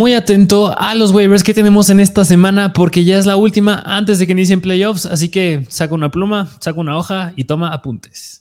muy atento a los waivers que tenemos en esta semana porque ya es la última antes de que inicien playoffs, así que saca una pluma, saca una hoja y toma apuntes.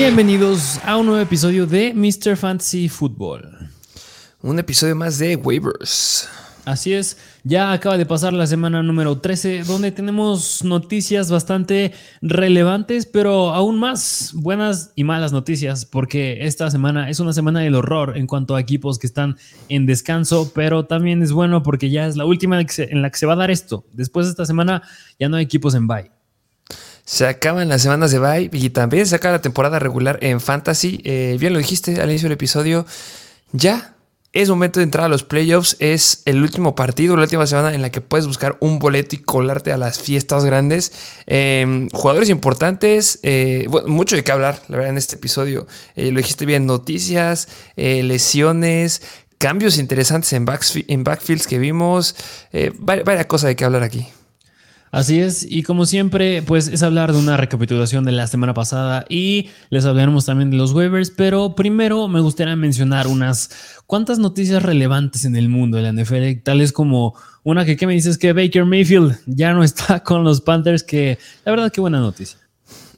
Bienvenidos a un nuevo episodio de Mr. Fantasy Football. Un episodio más de waivers. Así es, ya acaba de pasar la semana número 13, donde tenemos noticias bastante relevantes, pero aún más buenas y malas noticias, porque esta semana es una semana del horror en cuanto a equipos que están en descanso, pero también es bueno porque ya es la última en la que se va a dar esto. Después de esta semana ya no hay equipos en bye. Se acaban las semanas de bye y también se acaba la temporada regular en Fantasy. Eh, bien lo dijiste al inicio del episodio. Ya es momento de entrar a los playoffs. Es el último partido, la última semana en la que puedes buscar un boleto y colarte a las fiestas grandes. Em, jugadores importantes, eh, mucho de qué hablar, la verdad, en este episodio. Eh, lo dijiste bien, noticias, lesiones, cambios interesantes en, en backfields que vimos. varias cosas de qué hablar aquí. Así es, y como siempre, pues es hablar de una recapitulación de la semana pasada y les hablaremos también de los waivers, pero primero me gustaría mencionar unas cuantas noticias relevantes en el mundo de la NFL, tales como una que, ¿qué me dices? Que Baker Mayfield ya no está con los Panthers, que la verdad qué buena noticia.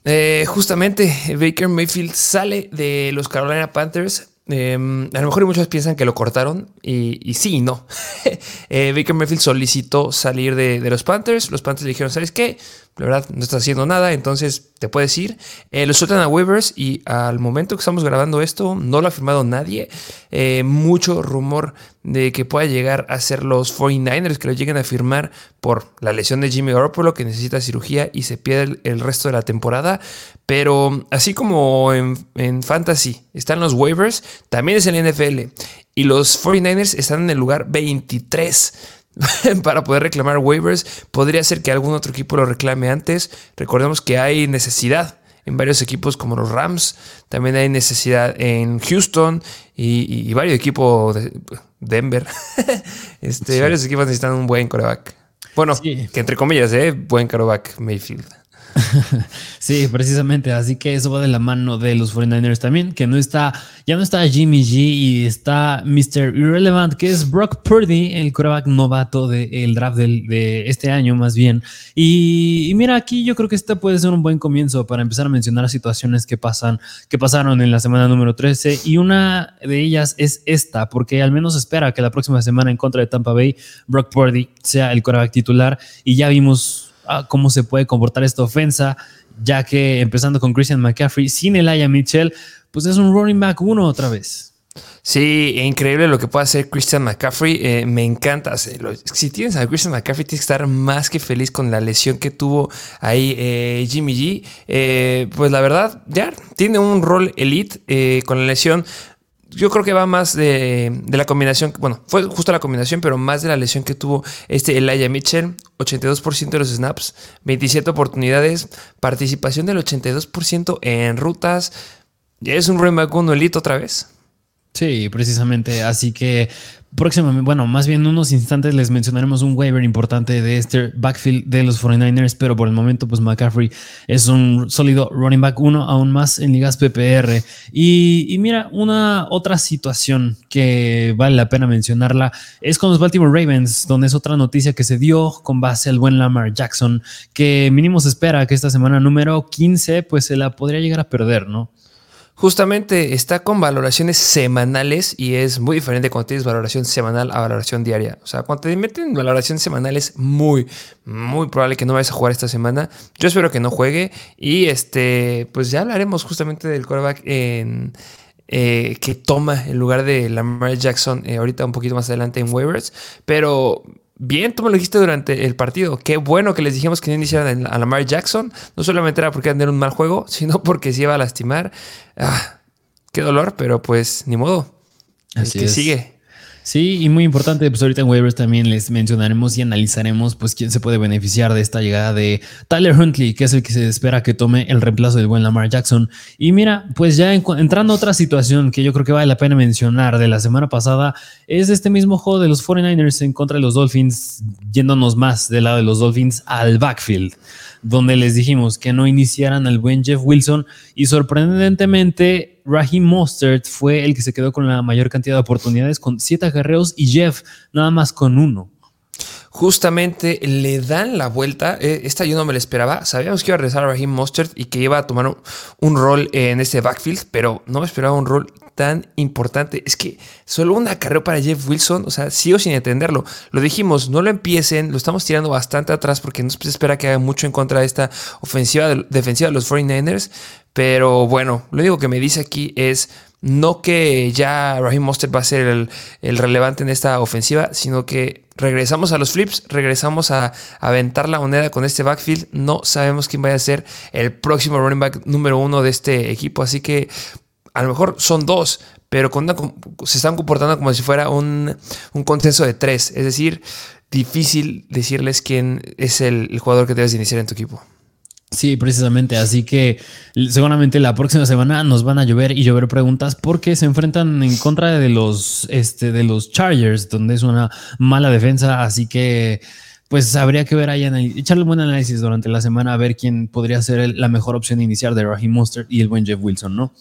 Eh, justamente, Baker Mayfield sale de los Carolina Panthers Em, a lo mejor muchos piensan que lo cortaron y, sí y no. eh, Baker Mayfield solicitó salir de, los Panthers. Los Panthers dijeron, ¿sabes qué? La verdad no está haciendo nada, entonces te puedes ir. Eh, lo sueltan a waivers y al momento que estamos grabando esto no lo ha firmado nadie. Eh, mucho rumor de que pueda llegar a ser los 49ers que lo lleguen a firmar por la lesión de Jimmy Garoppolo que necesita cirugía y se pierde el, resto de la temporada. Pero así como en, en Fantasy están los waivers, también es el NFL. Y los 49ers están en el lugar 23 para poder reclamar waivers. Podría ser que algún otro equipo lo reclame antes. Recordemos que hay necesidad en varios equipos como los Rams. También hay necesidad en Houston y, varios equipos de Denver. este, Varios equipos necesitan un buen coreback. Bueno, que entre comillas, ¿eh? buen coreback Mayfield. sí, precisamente. Así que eso va de la mano de los 49ers también, que no está, ya no está Jimmy G y está Mr. Irrelevant, que es Brock Purdy, el quarterback novato del draft de este año, más bien. Y, mira, aquí yo creo que este puede ser un buen comienzo para empezar a mencionar situaciones que pasan, que pasaron en la semana número 13. Y una de ellas es esta, porque al menos espera que la próxima semana en contra de Tampa Bay, Brock Purdy sea el quarterback titular. Y ya vimos cómo se puede comportar esta ofensa, ya que empezando con Christian McCaffrey, sin Elijah Mitchell, pues es un running back uno otra vez. Sí, increíble lo que puede hacer Christian McCaffrey. Eh, me encanta. Si tienes a Christian McCaffrey, tienes que estar más que feliz con la lesión que tuvo ahí eh, Jimmy G. Eh, pues la verdad, ya tiene un rol elite con la lesión yo creo que va más de, la combinación, bueno, fue justo la combinación, pero más de la lesión que tuvo este Elijah Mitchell, 82% de los snaps, 27 oportunidades, participación del 82% en rutas. Ya es un back elite otra vez. Sí, precisamente. Así que próximamente, bueno, más bien en unos instantes les mencionaremos un waiver importante de este backfield de los 49ers, pero por el momento, pues McCaffrey es un sólido running back uno, aún más en ligas PPR. Y, mira, una otra situación que vale la pena mencionarla es con los Baltimore Ravens, donde es otra noticia que se dio con base al buen Lamar Jackson, que mínimo se espera que esta semana número 15, pues se la podría llegar a perder, ¿no? Justamente está con valoraciones semanales y es muy diferente cuando tienes valoración semanal a valoración diaria. O sea, cuando te meten en valoración semanal es muy, muy probable que no vayas a jugar esta semana. Yo espero que no juegue y este, pues ya hablaremos justamente del quarterback en, eh, que toma el lugar de Lamar Jackson eh, ahorita un poquito más adelante en waivers. Pero Bien, tú me lo dijiste durante el partido. Qué bueno que les dijimos que no iniciaran a Lamar Jackson. No solamente era porque tener un mal juego, sino porque se iba a lastimar. Ah, qué dolor, pero pues ni modo. Así que sigue. Sí, y muy importante, pues ahorita en waivers también les mencionaremos y analizaremos pues quién se puede beneficiar de esta llegada de Tyler Huntley, que es el que se espera que tome el reemplazo del buen Lamar Jackson. Y mira, pues ya entrando a otra situación que yo creo que vale la pena mencionar de la semana pasada, es este mismo juego de los 49ers en contra de los Dolphins, yéndonos más del lado de los Dolphins al backfield donde les dijimos que no iniciaran al buen Jeff Wilson y sorprendentemente Raheem Mostert fue el que se quedó con la mayor cantidad de oportunidades con siete agarreos y Jeff nada más con uno. Justamente le dan la vuelta. Eh, esta yo no me la esperaba. Sabíamos que iba a regresar a Raheem Mostert y que iba a tomar un, rol en este backfield, pero no me esperaba un rol tan importante. Es que solo una carrera para Jeff Wilson, o sea, sigo sin entenderlo. Lo dijimos, no lo empiecen, lo estamos tirando bastante atrás porque no se espera que haga mucho en contra de esta ofensiva defensiva de los 49ers. Pero bueno, lo único que me dice aquí es no que ya Raheem Mostert va a ser el, el, relevante en esta ofensiva, sino que regresamos a los flips, regresamos a, aventar la moneda con este backfield. No sabemos quién vaya a ser el próximo running back número uno de este equipo, así que a lo mejor son dos, pero se están comportando como si fuera un, consenso de tres. Es decir, difícil decirles quién es el, jugador que debes iniciar en tu equipo. Sí, precisamente. Así que seguramente la próxima semana nos van a llover y llover preguntas porque se enfrentan en contra de los, este, de los Chargers, donde es una mala defensa. Así que, pues habría que ver ahí, echarle un buen análisis durante la semana a ver quién podría ser la mejor opción de iniciar de Raheem Mostert y el buen Jeff Wilson, ¿no?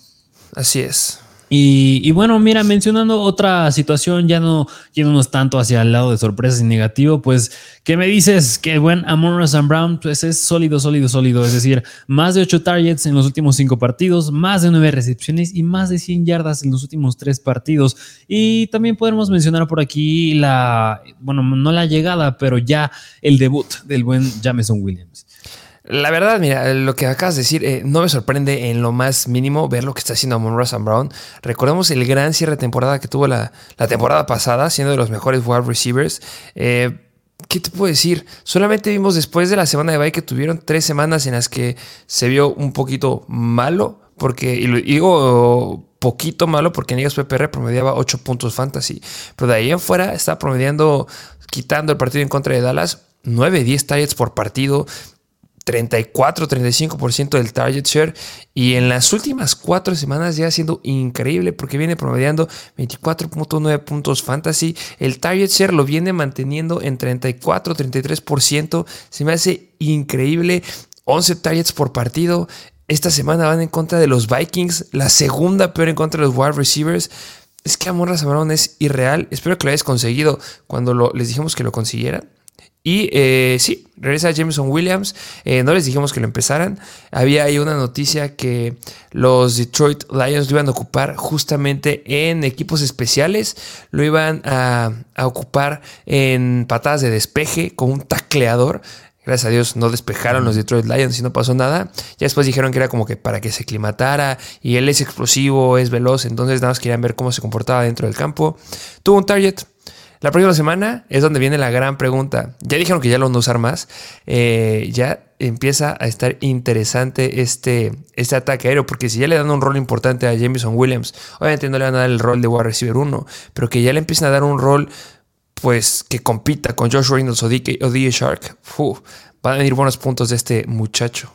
Así es. Y, bueno, mira, mencionando otra situación, ya no yéndonos tanto hacia el lado de sorpresas y negativo, pues, ¿qué me dices? Que buen Amon St. Brown, pues es sólido, sólido, sólido. Es decir, más de 8 targets en los últimos 5 partidos, más de 9 recepciones y más de 100 yardas en los últimos 3 partidos. Y también podemos mencionar por aquí la, bueno, no la llegada, pero ya el debut del buen Jameson Williams. La verdad, mira, lo que acabas de decir eh, no me sorprende en lo más mínimo ver lo que está haciendo Amon Ross Brown. Recordemos el gran cierre de temporada que tuvo la, temporada pasada, siendo de los mejores wide receivers. Eh, ¿Qué te puedo decir? Solamente vimos después de la semana de bye que tuvieron tres semanas en las que se vio un poquito malo, porque, y, digo poquito malo porque en Ligas PPR promediaba 8 puntos fantasy, pero de ahí en fuera está promediando, quitando el partido en contra de Dallas, 9, 10 targets por partido, 34-35% del target share y en las últimas cuatro semanas ya sido increíble porque viene promediando 24.9 puntos fantasy. El target share lo viene manteniendo en 34-33%. Se me hace increíble. 11 targets por partido. Esta semana van en contra de los Vikings, la segunda peor en contra de los wide receivers. Es que Amor Razamarón es irreal. Espero que lo hayas conseguido cuando les dijimos que lo consiguieran. Y eh, sí, regresa Jameson Williams. Eh, no les dijimos que lo empezaran. Había ahí una noticia que los Detroit Lions lo iban a ocupar justamente en equipos especiales. Lo iban a, ocupar en patadas de despeje con un tacleador. Gracias a Dios no despejaron los Detroit Lions y no pasó nada. Ya después dijeron que era como que para que se aclimatara y él es explosivo, es veloz, entonces nada más querían ver cómo se comportaba dentro del campo. Tuvo un target, la próxima semana es donde viene la gran pregunta. Ya dijeron que ya lo van a usar más. Eh, ya empieza a estar interesante este, este ataque aéreo, porque si ya le dan un rol importante a Jameson Williams, obviamente no le van a dar el rol de wide receiver 1, pero que ya le empiecen a dar un rol pues que compita con Josh Reynolds o DJ Shark, van a venir buenos puntos de este muchacho.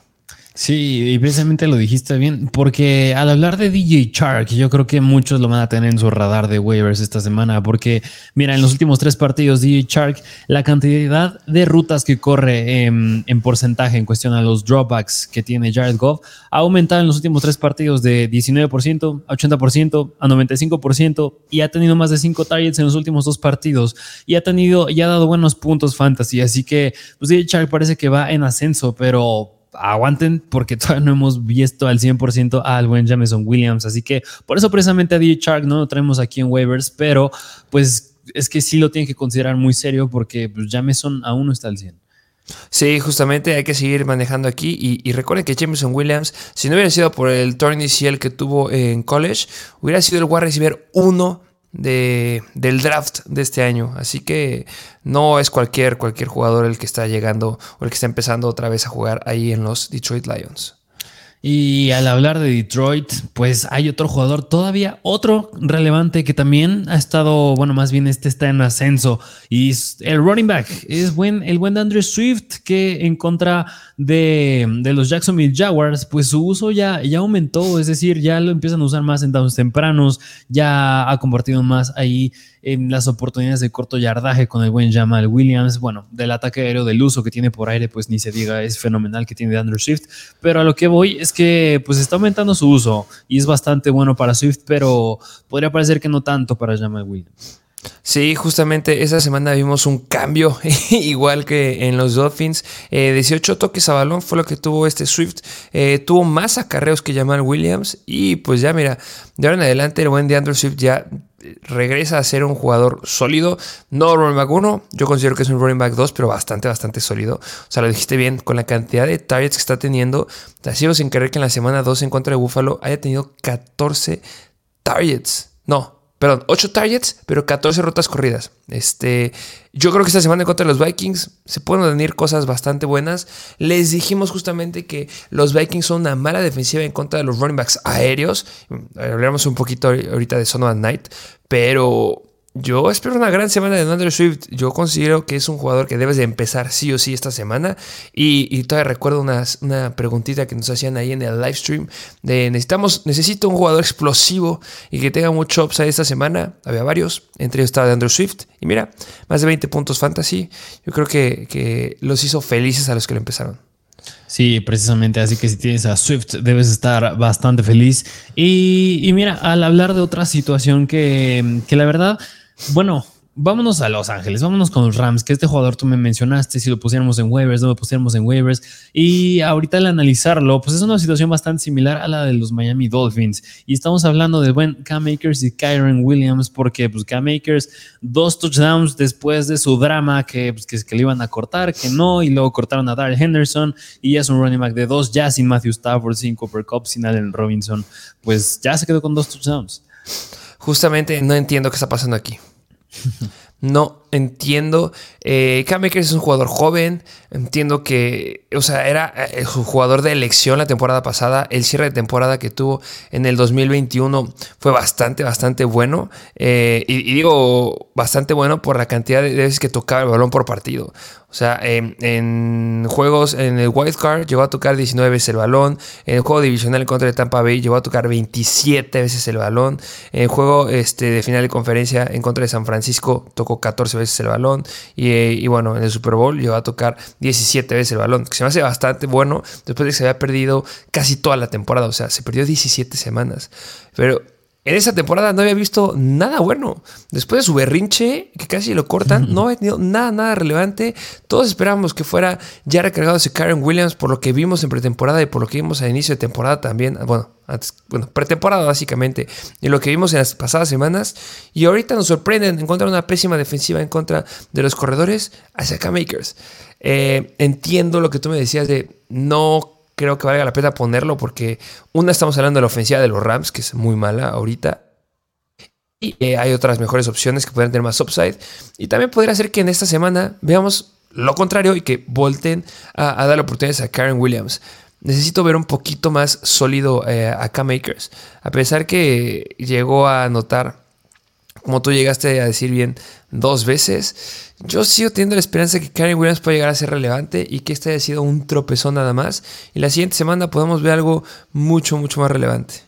Sí, y precisamente lo dijiste bien, porque al hablar de DJ Shark, yo creo que muchos lo van a tener en su radar de waivers esta semana, porque mira, en los últimos tres partidos, DJ Shark, la cantidad de rutas que corre en, porcentaje en cuestión a los dropbacks que tiene Jared Goff ha aumentado en los últimos tres partidos de 19% a 80% a 95% y ha tenido más de cinco targets en los últimos dos partidos y ha tenido y ha dado buenos puntos fantasy, así que pues DJ Shark parece que va en ascenso, pero aguanten porque todavía no hemos visto al 100% al buen Jameson Williams. Así que por eso precisamente a DJ Shark no lo traemos aquí en waivers, pero pues es que sí lo tienen que considerar muy serio porque pues, Jameson aún no está al 100. Sí, justamente hay que seguir manejando aquí. Y, recuerden que Jameson Williams, si no hubiera sido por el torn que tuvo en college, hubiera sido el wide receiver 1 de, del draft de este año. Así que no es cualquier, cualquier jugador el que está llegando o el que está empezando otra vez a jugar ahí en los Detroit Lions. Y al hablar de Detroit, pues hay otro jugador todavía, otro relevante que también ha estado, bueno, más bien este está en ascenso. Y es el running back, es buen, el buen Andrew Swift que en contra de, de, los Jacksonville Jaguars, pues su uso ya, ya aumentó, es decir, ya lo empiezan a usar más en downs tempranos, ya ha compartido más ahí en las oportunidades de corto yardaje con el buen Jamal Williams. Bueno, del ataque aéreo, del uso que tiene por aire, pues ni se diga, es fenomenal que tiene de Andrew Swift. Pero a lo que voy es que pues está aumentando su uso y es bastante bueno para Swift, pero podría parecer que no tanto para Jamal Williams. Sí, justamente esa semana vimos un cambio, igual que en los Dolphins. 18 eh, toques a balón fue lo que tuvo este Swift. Eh, tuvo más acarreos que Jamal Williams. Y pues ya, mira, de ahora en adelante el buen de Andrew Swift ya regresa a ser un jugador sólido. No running back 1, yo considero que es un running back 2, pero bastante, bastante sólido. O sea, lo dijiste bien, con la cantidad de targets que está teniendo. Te sigo sin querer que en la semana 2 en contra de Buffalo haya tenido 14 targets. No, perdón, 8 targets, pero 14 rutas corridas. Este, yo creo que esta semana en contra de los Vikings se pueden venir cosas bastante buenas. Les dijimos justamente que los Vikings son una mala defensiva en contra de los running backs aéreos. Hablaremos un poquito ahorita de Son Night, pero yo espero una gran semana de Andrew Swift. Yo considero que es un jugador que debes de empezar sí o sí esta semana. Y, todavía recuerdo una, una, preguntita que nos hacían ahí en el live stream de necesitamos, necesito un jugador explosivo y que tenga mucho upside esta semana. Había varios, entre ellos estaba Andrew Swift. Y mira, más de 20 puntos fantasy. Yo creo que, que los hizo felices a los que lo empezaron. Sí, precisamente. Así que si tienes a Swift, debes estar bastante feliz. Y, y mira, al hablar de otra situación que, que la verdad bueno, vámonos a Los Ángeles, vámonos con los Rams, que este jugador tú me mencionaste, si lo pusiéramos en waivers, no lo pusiéramos en waivers. Y ahorita al analizarlo, pues es una situación bastante similar a la de los Miami Dolphins. Y estamos hablando de buen Cam Makers y Kyron Williams, porque pues Cam Makers, dos touchdowns después de su drama que, pues, que le iban a cortar, que no, y luego cortaron a Darrell Henderson, y ya es un running back de dos, ya sin Matthew Stafford, sin Cooper Cup, sin Allen Robinson, pues ya se quedó con dos touchdowns. Justamente no entiendo qué está pasando aquí. No entiendo. Eh, Cam es un jugador joven. Entiendo que, o sea, era eh, su jugador de elección la temporada pasada. El cierre de temporada que tuvo en el 2021 fue bastante, bastante bueno. Eh, y, digo bastante bueno por la cantidad de veces que tocaba el balón por partido. O sea, en, juegos, en el Wild Card llegó a tocar 19 veces el balón. En el juego divisional contra el Tampa Bay llegó a tocar 27 veces el balón. En el juego este, de final de conferencia en contra de San Francisco tocó 14 veces el balón. Y, y, bueno, en el Super Bowl llegó a tocar 17 veces el balón. Que se me hace bastante bueno después de que se había perdido casi toda la temporada. O sea, se perdió 17 semanas. Pero en esa temporada no había visto nada bueno. Después de su berrinche, que casi lo cortan, no había tenido nada, nada relevante. Todos esperábamos que fuera ya recargado ese Karen Williams por lo que vimos en pretemporada y por lo que vimos al inicio de temporada también. Bueno, antes, bueno, pretemporada básicamente. Y lo que vimos en las pasadas semanas. Y ahorita nos sorprenden encontrar una pésima defensiva en contra de los corredores hacia K-Makers. Eh, entiendo lo que tú me decías de no creo que valga la pena ponerlo porque una estamos hablando de la ofensiva de los Rams, que es muy mala ahorita. Y eh, hay otras mejores opciones que pueden tener más upside. Y también podría ser que en esta semana veamos lo contrario y que volten a, dar oportunidades a Karen Williams. Necesito ver un poquito más sólido eh, a K-Makers. A pesar que llegó a anotar, como tú llegaste a decir bien, dos veces yo sigo teniendo la esperanza de que Karen Williams pueda llegar a ser relevante y que este haya sido un tropezón nada más. Y la siguiente semana podemos ver algo mucho, mucho más relevante.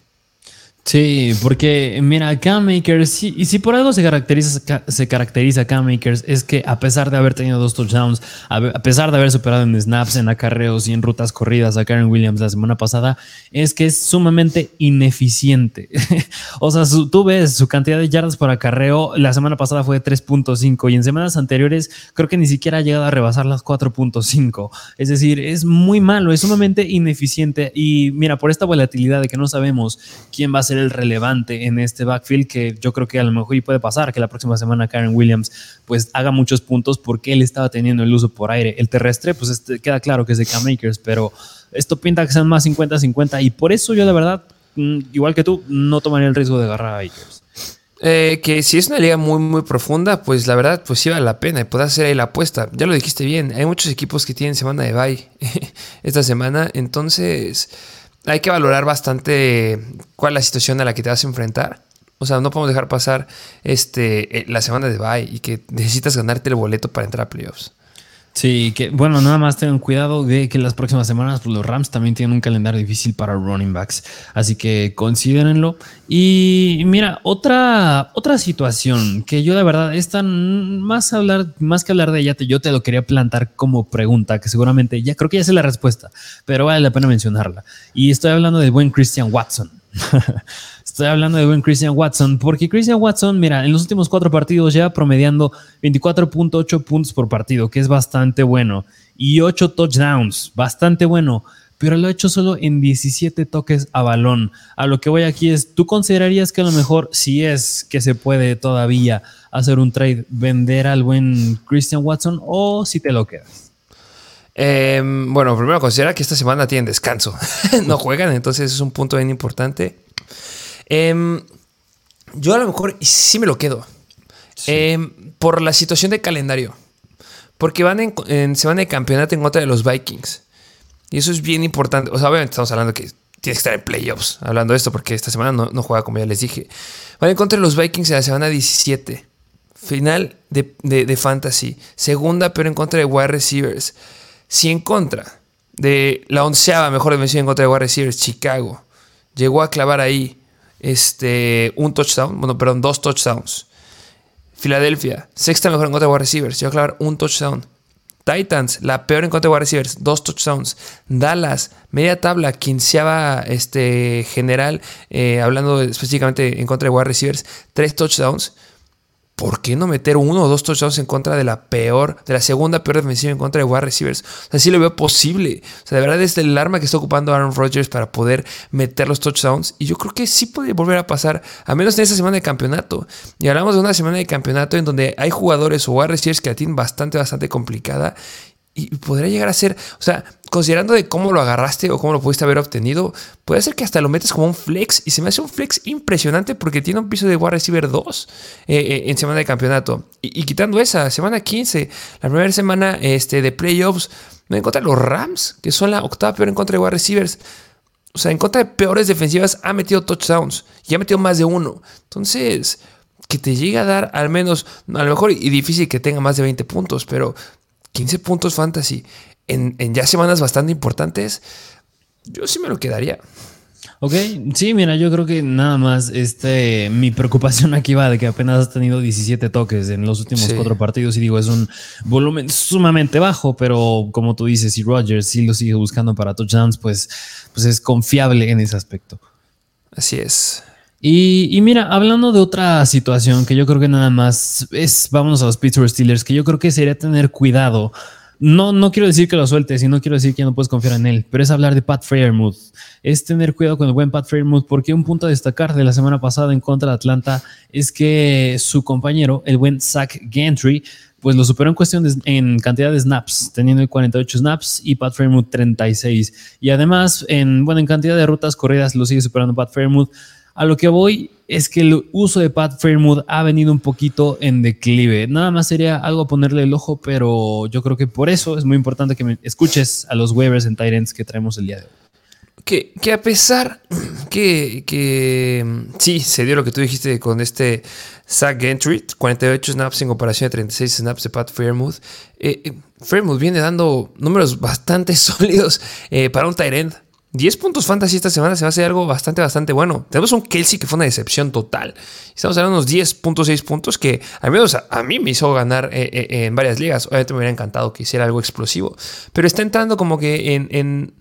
Sí, porque mira, Cam Makers, y si por algo se caracteriza, se caracteriza Cam Makers, es que a pesar de haber tenido dos touchdowns, a pesar de haber superado en snaps, en acarreos y en rutas corridas a Karen Williams la semana pasada, es que es sumamente ineficiente. o sea, tú ves su cantidad de yardas por acarreo, la semana pasada fue de 3.5 y en semanas anteriores creo que ni siquiera ha llegado a rebasar las 4.5. Es decir, es muy malo, es sumamente ineficiente y mira, por esta volatilidad de que no sabemos quién va a ser el relevante en este backfield que yo creo que a lo mejor y puede pasar que la próxima semana Karen Williams pues haga muchos puntos porque él estaba teniendo el uso por aire. El terrestre pues este, queda claro que es de Cam Makers, pero esto pinta que sean más 50-50 y por eso yo la verdad, mm, igual que tú, no tomaría el riesgo de agarrar a Akers. Eh, que si es una liga muy muy profunda, pues la verdad, pues sí vale la pena y puedes hacer ahí la apuesta. Ya lo dijiste bien, hay muchos equipos que tienen semana de bye esta semana, entonces hay que valorar bastante cuál es la situación a la que te vas a enfrentar. O sea, no podemos dejar pasar este, eh, la semana de bye y que necesitas ganarte el boleto para entrar a playoffs. Sí, que bueno, nada más tengan cuidado de que las próximas semanas pues, los Rams también tienen un calendario difícil para running backs, así que considérenlo. Y mira, otra, otra situación que yo de verdad, esta más, hablar, más que hablar de ella, yo te lo quería plantar como pregunta, que seguramente ya creo que ya sé la respuesta, pero vale la pena mencionarla. Y estoy hablando del buen Christian Watson. Estoy hablando de buen Christian Watson, porque Christian Watson, mira, en los últimos cuatro partidos lleva promediando 24.8 puntos por partido, que es bastante bueno, y 8 touchdowns, bastante bueno, pero lo ha hecho solo en 17 toques a balón. A lo que voy aquí es, ¿tú considerarías que a lo mejor, si es que se puede todavía hacer un trade, vender al buen Christian Watson o si te lo quedas? Em, bueno, primero considera que esta semana tienen descanso, no juegan, entonces es un punto bien importante. Em, yo a lo mejor sí me lo quedo. Em, por la situación de calendario. Porque van en, semana de campeonato en contra de los Vikings. Y eso es bien importante. O sea, obviamente estamos hablando que tiene que estar en playoffs. Hablando de esto, porque esta semana no, juega como ya les dije. Van en contra de los Vikings en la semana 17. Final de, Fantasy. Segunda, pero en contra de wide receivers. Si en contra de la onceava mejor defensiva en contra de wide receivers, Chicago, llegó a clavar ahí este, un touchdown, bueno, perdón, dos touchdowns. Filadelfia, sexta mejor en contra de wide receivers, llegó a clavar un touchdown. Titans, la peor en contra de wide receivers, dos touchdowns. Dallas, media tabla, quinceava este, general, eh, hablando específicamente en contra de wide receivers, tres touchdowns. ¿Por qué no meter uno o dos touchdowns en contra de la peor, de la segunda peor defensiva en contra de wide receivers? O sea, sí lo veo posible. O sea, de verdad es el arma que está ocupando Aaron Rodgers para poder meter los touchdowns. Y yo creo que sí puede volver a pasar, a menos en esta semana de campeonato. Y hablamos de una semana de campeonato en donde hay jugadores o wide receivers que la tienen bastante, bastante complicada y podría llegar a ser, o sea, considerando de cómo lo agarraste o cómo lo pudiste haber obtenido, puede ser que hasta lo metes como un flex y se me hace un flex impresionante porque tiene un piso de wide receiver 2 eh, eh, en semana de campeonato. Y, quitando esa, semana 15, la primera semana este, de playoffs, no en contra de los Rams, que son la octava peor en contra de wide receivers. O sea, en contra de peores defensivas ha metido touchdowns y ha metido más de uno. Entonces, que te llegue a dar al menos, a lo mejor y difícil que tenga más de 20 puntos, pero 15 puntos fantasy en, ya semanas bastante importantes, yo sí me lo quedaría. Ok, sí, mira, yo creo que nada más este, mi preocupación aquí va de que apenas has tenido 17 toques en los últimos cuatro partidos y digo, es un volumen sumamente bajo, pero como tú dices, si Rogers sí lo sigue buscando para touchdowns, pues, pues es confiable en ese aspecto. Así es. Y, mira, hablando de otra situación que yo creo que nada más es, vámonos a los Pittsburgh Steelers, que yo creo que sería tener cuidado. No, no quiero decir que lo sueltes y no quiero decir que no puedes confiar en él, pero es hablar de Pat Fairmouth. Es tener cuidado con el buen Pat Fairmouth, porque un punto a destacar de la semana pasada en contra de Atlanta es que su compañero, el buen Zach Gantry, pues lo superó en cuestión en cantidad de snaps, teniendo 48 snaps y Pat Fairmouth 36. Y además, en, bueno, en cantidad de rutas corridas lo sigue superando Pat Fairmouth. A lo que voy es que el uso de Pat Fairmouth ha venido un poquito en declive. Nada más sería algo a ponerle el ojo, pero yo creo que por eso es muy importante que me escuches a los waivers en Tyrants que traemos el día de hoy. Que, que a pesar que, que, sí, se dio lo que tú dijiste con este Zach Gentry, 48 snaps en comparación a 36 snaps de Pat Fairmouth. Eh, eh, Fairmouth viene dando números bastante sólidos eh, para un Tyrant 10 puntos fantasy esta semana se va a hacer algo bastante, bastante bueno. Tenemos un Kelsey que fue una decepción total. Estamos hablando de unos 10.6 puntos que al menos a, mí me hizo ganar eh, eh, en varias ligas. Obviamente me hubiera encantado que hiciera algo explosivo. Pero está entrando como que en,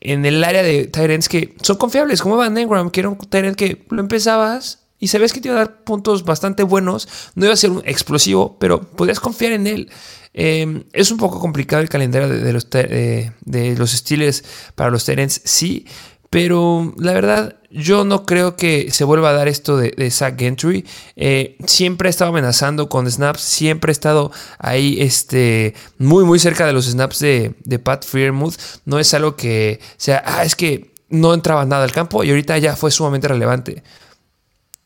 el área de Tyrants que son confiables, como Van Engram, que era un Tyrant que lo empezabas y sabes que te iba a dar puntos bastante buenos. No iba a ser un explosivo, pero podías confiar en él. Em, es un poco complicado el calendario de, los, de los Steelers para los Terence, sí, pero la verdad, yo no creo que se vuelva a dar esto de, Zach Gentry. Eh, siempre ha estado amenazando con snaps, siempre ha estado ahí este, muy, muy cerca de los snaps de, de Pat Freermuth. No es algo que sea, ah, es que no entraba nada al campo y ahorita ya fue sumamente relevante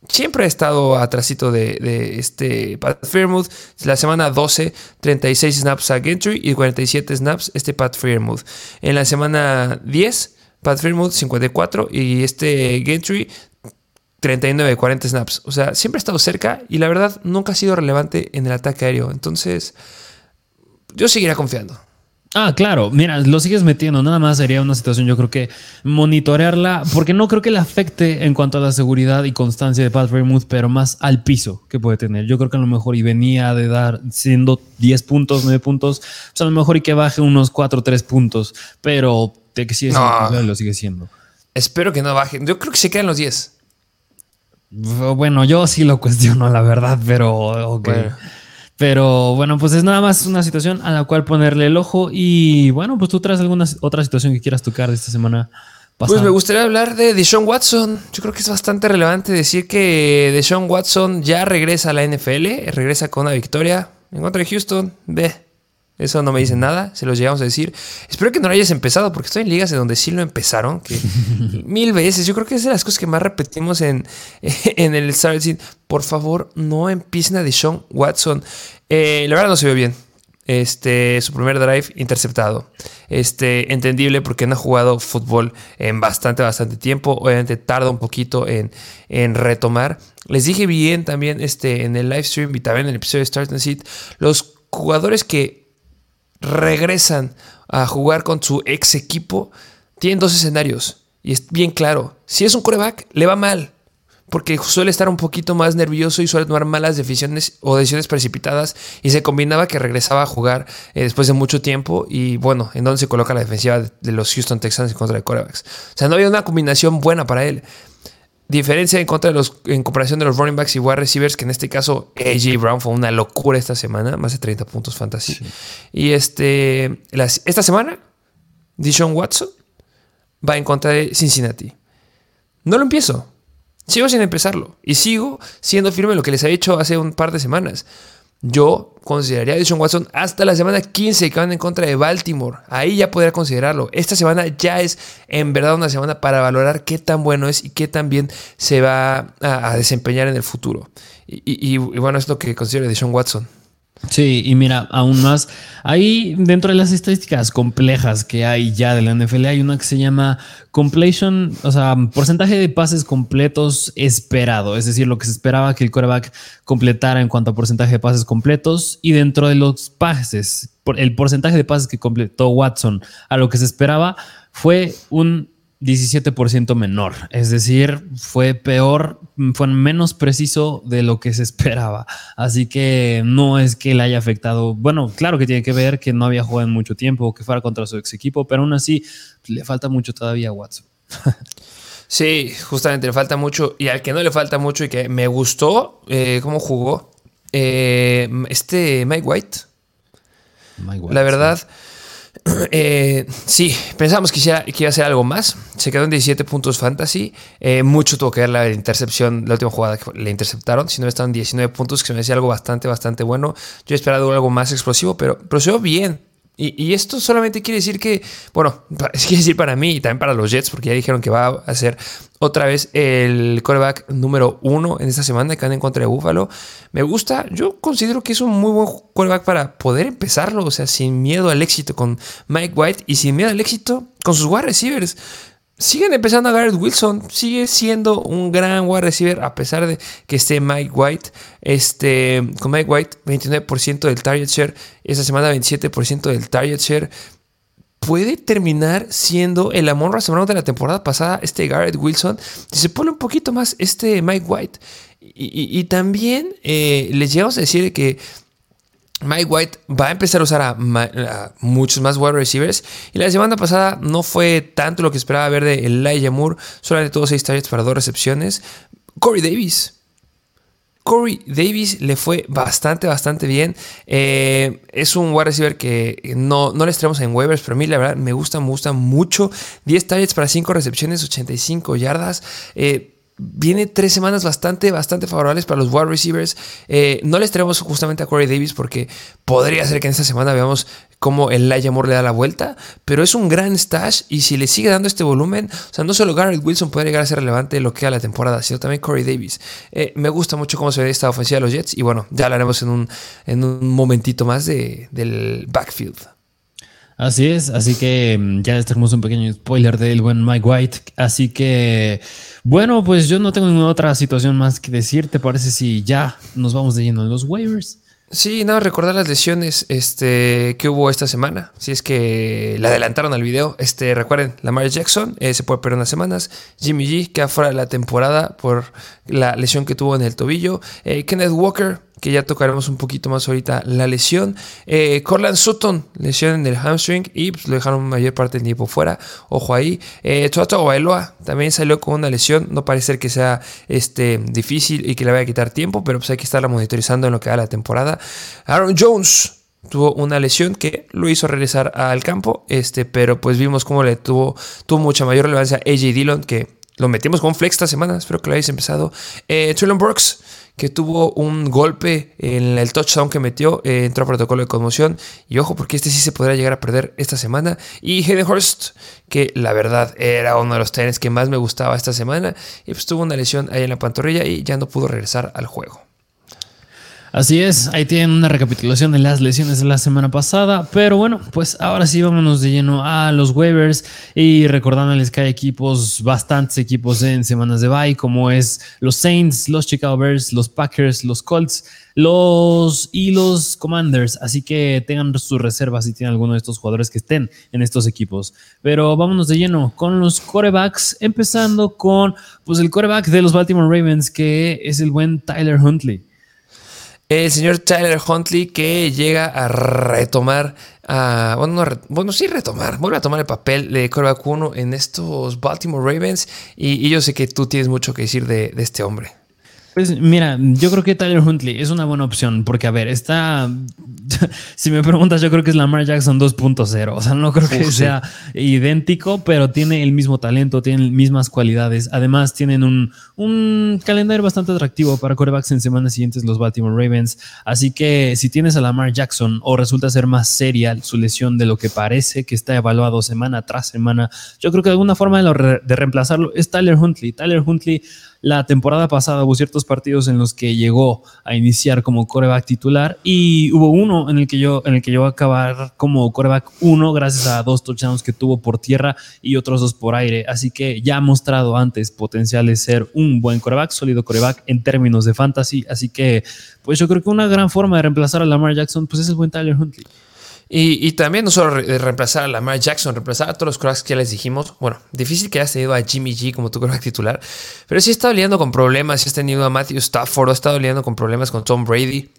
siempre ha estado atrásito de, este Pat Fairmouth. La semana 12, 36 snaps a Gentry y 47 snaps este Pat Fairmouth. En la semana 10, Pat Fairmouth 54 y este Gentry 39, 40 snaps. O sea, siempre ha estado cerca y la verdad nunca ha sido relevante en el ataque aéreo. Entonces, yo seguiré confiando. Ah, claro, mira, lo sigues metiendo, nada más sería una situación, yo creo que monitorearla, porque no creo que le afecte en cuanto a la seguridad y constancia de Pat pero más al piso que puede tener. Yo creo que a lo mejor y venía de dar siendo 10 puntos, 9 puntos, pues a lo mejor y que baje unos 4 3 puntos, pero de que sigue siendo, lo sigue siendo. Espero que no baje, yo creo que se quedan los 10. Bueno, yo sí lo cuestiono, la verdad, pero ok. Pero bueno, pues es nada más una situación a la cual ponerle el ojo. Y bueno, pues tú traes alguna otra situación que quieras tocar de esta semana. Pasada. Pues me gustaría hablar de Deshaun Watson. Yo creo que es bastante relevante decir que Deshaun Watson ya regresa a la NFL, regresa con una victoria en contra de Houston. Ve, eso no me dice nada, se los llegamos a decir. Espero que no lo hayas empezado, porque estoy en ligas en donde sí lo empezaron, que mil veces. Yo creo que es de las cosas que más repetimos en, en el Star Por favor, no empiecen a Deshaun Watson. Eh, la verdad no se ve bien. Este, su primer drive interceptado. Este, entendible porque no ha jugado fútbol en bastante, bastante tiempo. Obviamente tarda un poquito en, en retomar. Les dije bien también este, en el live stream y también en el episodio de Start and Seat. Los jugadores que regresan a jugar con su ex equipo, tienen dos escenarios. Y es bien claro. Si es un coreback, le va mal. Porque suele estar un poquito más nervioso y suele tomar malas decisiones o decisiones precipitadas. Y se combinaba que regresaba a jugar eh, después de mucho tiempo. Y bueno, en donde se coloca la defensiva de los Houston Texans en contra de corebacks. O sea, no había una combinación buena para él. Diferencia en contra de los, en comparación de los running backs y wide receivers, que en este caso AJ Brown fue una locura esta semana, más de 30 puntos fantasy. Y este, esta semana, Dishon Watson va en contra de Cincinnati. No lo empiezo. Sigo sin empezarlo. Y sigo siendo firme en lo que les he dicho hace un par de semanas. Yo consideraría a Deshaun Watson hasta la semana 15 que van en contra de Baltimore. Ahí ya podría considerarlo. Esta semana ya es en verdad una semana para valorar qué tan bueno es y qué tan bien se va a, desempeñar en el futuro. Y, bueno, es lo que considero Deshaun Watson. Sí, y mira, aún más, ahí dentro de las estadísticas complejas que hay ya de la NFL, hay una que se llama completion, o sea, porcentaje de pases completos esperado, es decir, lo que se esperaba que el quarterback completara en cuanto a porcentaje de pases completos, y dentro de los pases, el porcentaje de pases que completó Watson a lo que se esperaba fue un 17% menor, es decir, fue peor, fue menos preciso de lo que se esperaba. Así que no es que le haya afectado, bueno, claro que tiene que ver que no había jugado en mucho tiempo o que fuera contra su ex equipo, pero aún así le falta mucho todavía a Watson. sí, justamente le falta mucho y al que no le falta mucho y que me gustó eh, cómo jugó, eh, este Mike White. Mike White la verdad. Eh, sí, pensamos que, iba a hacer algo más. Se quedó en 17 puntos fantasy. Eh, mucho tuvo que ver la intercepción, la última jugada que le interceptaron. Si no, estaban en 19 puntos, que se me decía algo bastante, bastante bueno. Yo he esperado algo más explosivo, pero procedió bien. Y, esto solamente quiere decir que, bueno, quiere decir para mí y también para los Jets, porque ya dijeron que va a ser otra vez el quarterback número uno en esta semana que van en contra de Buffalo. Me gusta, yo considero que es un muy buen quarterback para poder empezarlo, o sea, sin miedo al éxito con Mike White y sin miedo al éxito con sus wide receivers siguen empezando a Garrett Wilson. Sigue siendo un gran wide receiver a pesar de que esté Mike White. Este, con Mike White, 29% del target share. Esta semana, 27% del target share. Puede terminar siendo el amor Brown de la temporada pasada, este Garrett Wilson. Si se pone un poquito más este Mike White. Y, también eh, les llegamos a decir que Mike White va a empezar a usar a, muchos más wide receivers. Y la semana pasada no fue tanto lo que esperaba ver de Elijah Moore. Solamente tuvo 6 targets para dos recepciones. Corey Davis. Corey Davis le fue bastante, bastante bien. Eh, es un wide receiver que no, no le traemos en waivers, pero a mí la verdad me gusta, me gusta mucho. 10 targets para 5 recepciones, 85 yardas. Eh, viene tres semanas bastante, bastante favorables para los wide receivers. Eh, no les traemos justamente a Corey Davis porque podría ser que en esta semana veamos cómo el Laia Moore le da la vuelta, pero es un gran stash y si le sigue dando este volumen, o sea, no solo Garrett Wilson puede llegar a ser relevante lo que queda la temporada, sino también Corey Davis. Eh, me gusta mucho cómo se ve esta ofensiva de los Jets y bueno, ya hablaremos en un, en un momentito más de, del backfield. Así es, así que mm, ya les tenemos un pequeño spoiler del buen Mike White. Así que, bueno, pues yo no tengo ninguna otra situación más que decir. ¿Te parece si ya nos vamos de lleno en los waivers? Sí, nada, recordar las lesiones este, que hubo esta semana. Si es que la adelantaron al video. Este, recuerden, Lamar Jackson eh, se puede perder unas semanas. Jimmy G queda fuera de la temporada por la lesión que tuvo en el tobillo. Eh, Kenneth Walker que ya tocaremos un poquito más ahorita la lesión. Eh, Corland Sutton, lesión en el hamstring y pues, lo dejaron mayor parte del tiempo fuera. Ojo ahí. Eh, Bailoa también salió con una lesión. No parece que sea este, difícil y que le vaya a quitar tiempo, pero pues hay que estarla monitorizando en lo que da la temporada. Aaron Jones tuvo una lesión que lo hizo regresar al campo, este, pero pues vimos cómo le tuvo, tuvo mucha mayor relevancia a AJ Dillon, que lo metimos con flex esta semana, espero que lo hayáis empezado. Eh, Brooks, que tuvo un golpe en el touchdown que metió, eh, entró a protocolo de conmoción. Y ojo, porque este sí se podrá llegar a perder esta semana. Y Hayden Hurst, que la verdad era uno de los trenes que más me gustaba esta semana. Y pues tuvo una lesión ahí en la pantorrilla y ya no pudo regresar al juego. Así es, ahí tienen una recapitulación de las lesiones de la semana pasada, pero bueno, pues ahora sí vámonos de lleno a los waivers y recordándoles que hay equipos, bastantes equipos en semanas de bye, como es los Saints, los Chicago Bears, los Packers, los Colts, los y los Commanders, así que tengan sus reservas si tienen alguno de estos jugadores que estén en estos equipos. Pero vámonos de lleno con los corebacks, empezando con pues el coreback de los Baltimore Ravens, que es el buen Tyler Huntley el señor Tyler Huntley que llega a retomar, bueno, bueno, sí retomar, vuelve a tomar el papel de quarterback 1 en estos Baltimore Ravens y, yo sé que tú tienes mucho que decir de este hombre. Pues mira, yo creo que Tyler Huntley es una buena opción porque, a ver, está. si me preguntas, yo creo que es Lamar Jackson 2.0. O sea, no creo que sea idéntico, pero tiene el mismo talento, tiene mismas cualidades. Además, tienen un, un calendario bastante atractivo para corebacks en semanas siguientes, los Baltimore Ravens. Así que si tienes a Lamar Jackson o resulta ser más seria su lesión de lo que parece, que está evaluado semana tras semana, yo creo que alguna forma de, de reemplazarlo es Tyler Huntley. Tyler Huntley la temporada pasada hubo ciertos partidos en los que llegó a iniciar como coreback titular y hubo uno en el que yo en el que a acabar como coreback uno gracias a dos touchdowns que tuvo por tierra y otros dos por aire. Así que ya ha mostrado antes potencial de ser un buen coreback, sólido coreback en términos de fantasy. Así que pues yo creo que una gran forma de reemplazar a Lamar Jackson pues es el buen Tyler Huntley. Y, también no solo reemplazar a Lamar Jackson, reemplazar a todos los cracks que ya les dijimos. Bueno, difícil que hayas tenido a Jimmy G como tu quarterback titular, pero sí está lidiando con problemas. Si has tenido a Matthew Stafford, ha estado lidiando con problemas con Tom Brady.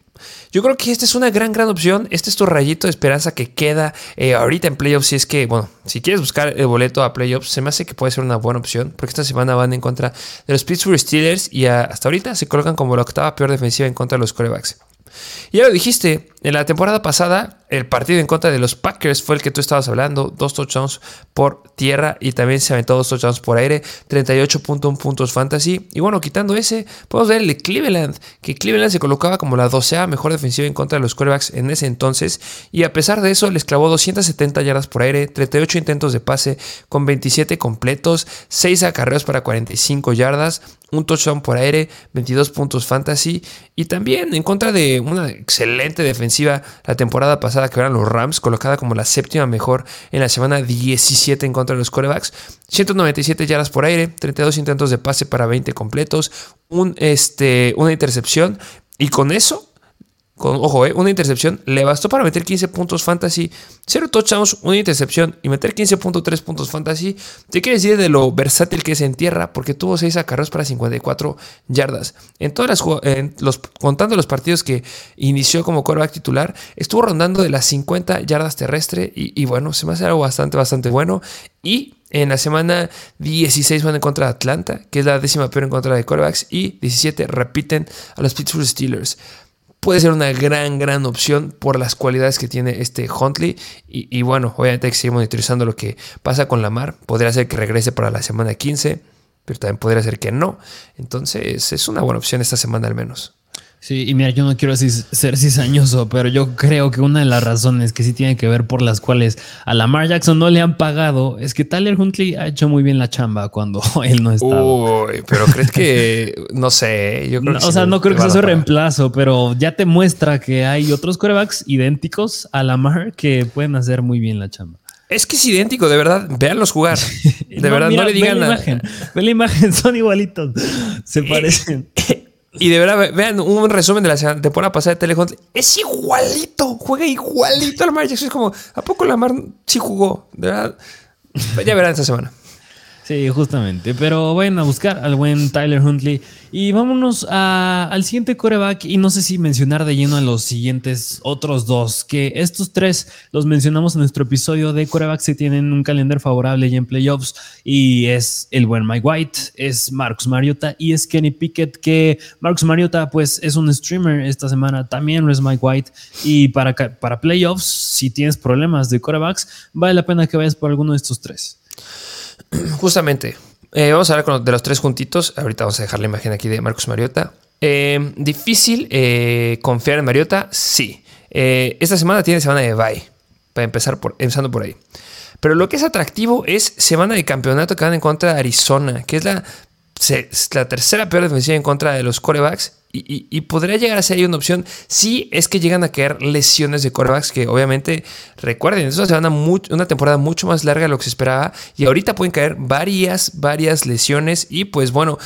Yo creo que esta es una gran, gran opción. Este es tu rayito de esperanza que queda eh, ahorita en playoffs. Si es que, bueno, si quieres buscar el boleto a playoffs, se me hace que puede ser una buena opción. Porque esta semana van en contra de los Pittsburgh Steelers y hasta ahorita se colocan como la octava peor defensiva en contra de los corebacks. Ya lo dijiste, en la temporada pasada el partido en contra de los Packers fue el que tú estabas hablando, dos touchdowns por tierra y también se aventó dos touchdowns por aire, 38.1 puntos fantasy. Y bueno, quitando ese, podemos ver el de Cleveland, que Cleveland se colocaba como la docea mejor defensiva en contra de los quarterbacks en ese entonces y a pesar de eso les clavó 270 yardas por aire, 38 intentos de pase con 27 completos, 6 acarreos para 45 yardas, un touchdown por aire, 22 puntos fantasy y también en contra de una excelente defensiva la temporada pasada que eran los Rams, colocada como la séptima mejor en la semana 17 en contra de los corebacks, 197 yardas por aire, 32 intentos de pase para 20 completos, un, este, una intercepción. Y con eso con, ojo, eh, una intercepción le bastó para meter 15 puntos fantasy, 0 touchdowns, una intercepción y meter 15.3 puntos fantasy. Te quiere decir de lo versátil que es en tierra, porque tuvo 6 acarreos para 54 yardas. En todas las en contando los partidos que inició como quarterback titular, estuvo rondando de las 50 yardas terrestre y, y bueno, se me hace algo bastante, bastante bueno. Y en la semana 16 van en contra de Atlanta, que es la décima peor en contra de quarterbacks, y 17 repiten a los Pittsburgh Steelers puede ser una gran, gran opción por las cualidades que tiene este Huntley. Y, bueno, obviamente hay que seguir monitorizando lo que pasa con Lamar. Podría ser que regrese para la semana 15, pero también podría ser que no. Entonces es una buena opción esta semana al menos. Sí, y mira, yo no quiero ser cizañoso, pero yo creo que una de las razones que sí tiene que ver por las cuales a Lamar Jackson no le han pagado es que Tyler Huntley ha hecho muy bien la chamba cuando él no estaba. Uy, pero crees que, no sé, yo creo O sea, no creo que sea su reemplazo, pero ya te muestra que hay otros corebacks idénticos a Lamar que pueden hacer muy bien la chamba. Es que es idéntico, de verdad. Véanlos jugar. De verdad, no le digan ve la imagen, Ve la imagen, son igualitos. Se eh, parecen. Y de verdad, vean un resumen de la temporada pasada de Telehunt. Es igualito, juega igualito al Lamar Jackson. Es como, ¿a poco Lamar sí jugó? De verdad, ya verán esta semana. Sí, justamente. Pero vayan a buscar al buen Tyler Huntley. Y vámonos al siguiente coreback. Y no sé si mencionar de lleno a los siguientes otros dos. Que estos tres los mencionamos en nuestro episodio de corebacks que tienen un calendario favorable y en playoffs. Y es el buen Mike White, es Marcus Mariota y es Kenny Pickett. Que Marcus Mariota, pues es un streamer esta semana. También es Mike White. Y para, para playoffs, si tienes problemas de corebacks, vale la pena que vayas por alguno de estos tres. Justamente, eh, vamos a hablar de los tres juntitos. Ahorita vamos a dejar la imagen aquí de Marcos Mariota. Eh, difícil eh, confiar en Mariota, sí. esta semana tiene semana de bye, para empezar por, empezando por ahí. Pero lo que es atractivo es semana de campeonato que van en contra de Arizona, que es la, la tercera peor defensiva en contra de los corebacks y, podría llegar a ser ahí una opción si es que llegan a caer lesiones de corebacks que obviamente recuerden, eso se van a una temporada mucho más larga de lo que se esperaba y ahorita pueden caer varias, varias lesiones y pues bueno,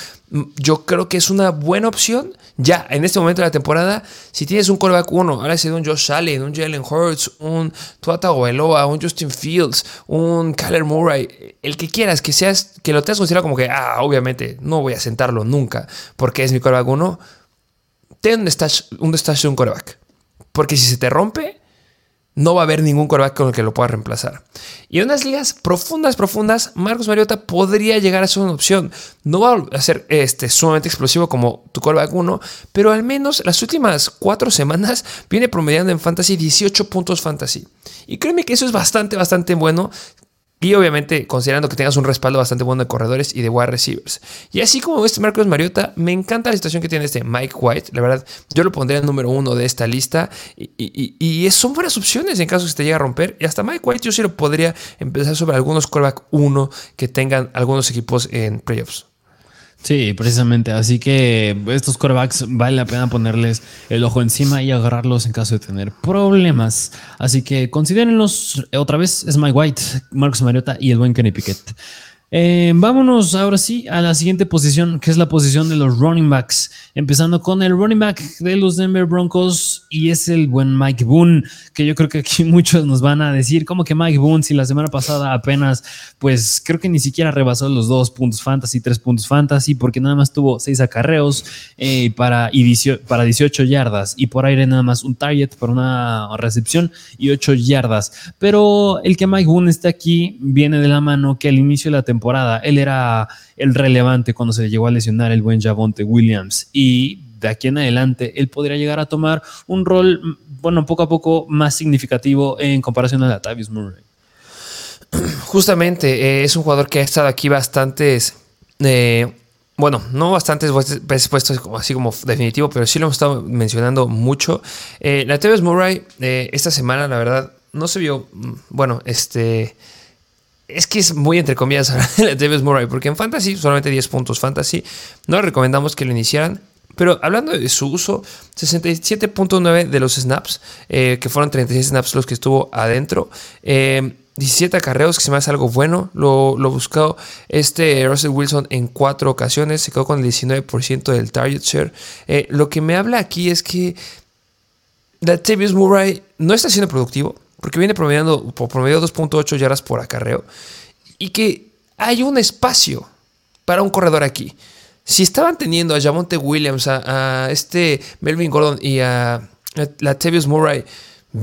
yo creo que es una buena opción ya en este momento de la temporada. Si tienes un coreback 1, ahora sido un Josh Allen, un Jalen Hurts, un Tuata Oeloa, un Justin Fields, un Kyler Murray, el que quieras, que seas, que lo tengas considerado como que, ah, obviamente no voy a sentarlo nunca porque es mi coreback 1 ten un stash, un de un coreback. Porque si se te rompe, no va a haber ningún coreback con el que lo pueda reemplazar. Y en unas ligas profundas, profundas, Marcos Mariota podría llegar a ser una opción. No va a ser este, sumamente explosivo como tu coreback 1, pero al menos las últimas cuatro semanas viene promediando en fantasy 18 puntos fantasy. Y créeme que eso es bastante, bastante bueno y obviamente, considerando que tengas un respaldo bastante bueno de corredores y de wide receivers. Y así como este Marcos Mariota, me encanta la situación que tiene este Mike White. La verdad, yo lo pondría en número uno de esta lista. Y, son buenas opciones en caso que se te llegue a romper. Y hasta Mike White yo sí lo podría empezar sobre algunos callback 1 que tengan algunos equipos en playoffs. Sí, precisamente. Así que estos corebacks vale la pena ponerles el ojo encima y agarrarlos en caso de tener problemas. Así que considérenlos otra vez. Es Mike White, Marcos Mariota y el buen Kenny Pickett. Eh, vámonos ahora sí a la siguiente posición, que es la posición de los running backs. Empezando con el running back de los Denver Broncos y es el buen Mike Boone, que yo creo que aquí muchos nos van a decir, como que Mike Boone, si la semana pasada apenas, pues creo que ni siquiera rebasó los dos puntos fantasy, tres puntos fantasy, porque nada más tuvo seis acarreos eh, para, para 18 yardas y por aire nada más un target para una recepción y 8 yardas. Pero el que Mike Boone esté aquí viene de la mano que al inicio de la temporada temporada. Él era el relevante cuando se llegó a lesionar el buen Javonte Williams y de aquí en adelante él podría llegar a tomar un rol, bueno, poco a poco más significativo en comparación a Latavius Murray. Justamente, eh, es un jugador que ha estado aquí bastantes, eh, bueno, no bastantes veces puestos así como definitivo, pero sí lo hemos estado mencionando mucho. Eh, Latavius Murray, eh, esta semana, la verdad, no se vio, mm, bueno, este es que es muy entre comillas Davis Murray, porque en Fantasy solamente 10 puntos Fantasy. No recomendamos que lo iniciaran. Pero hablando de su uso, 67.9 de los snaps, eh, que fueron 36 snaps los que estuvo adentro. 17 eh, acarreos, que se me hace algo bueno. Lo, lo buscó este Russell Wilson en cuatro ocasiones. Se quedó con el 19% del target share. Eh, lo que me habla aquí es que Davis Murray no está siendo productivo porque viene promediando por promedio 2.8 yardas por acarreo, y que hay un espacio para un corredor aquí. Si estaban teniendo a Jamonte Williams, a, este Melvin Gordon y a, a Latavius Murray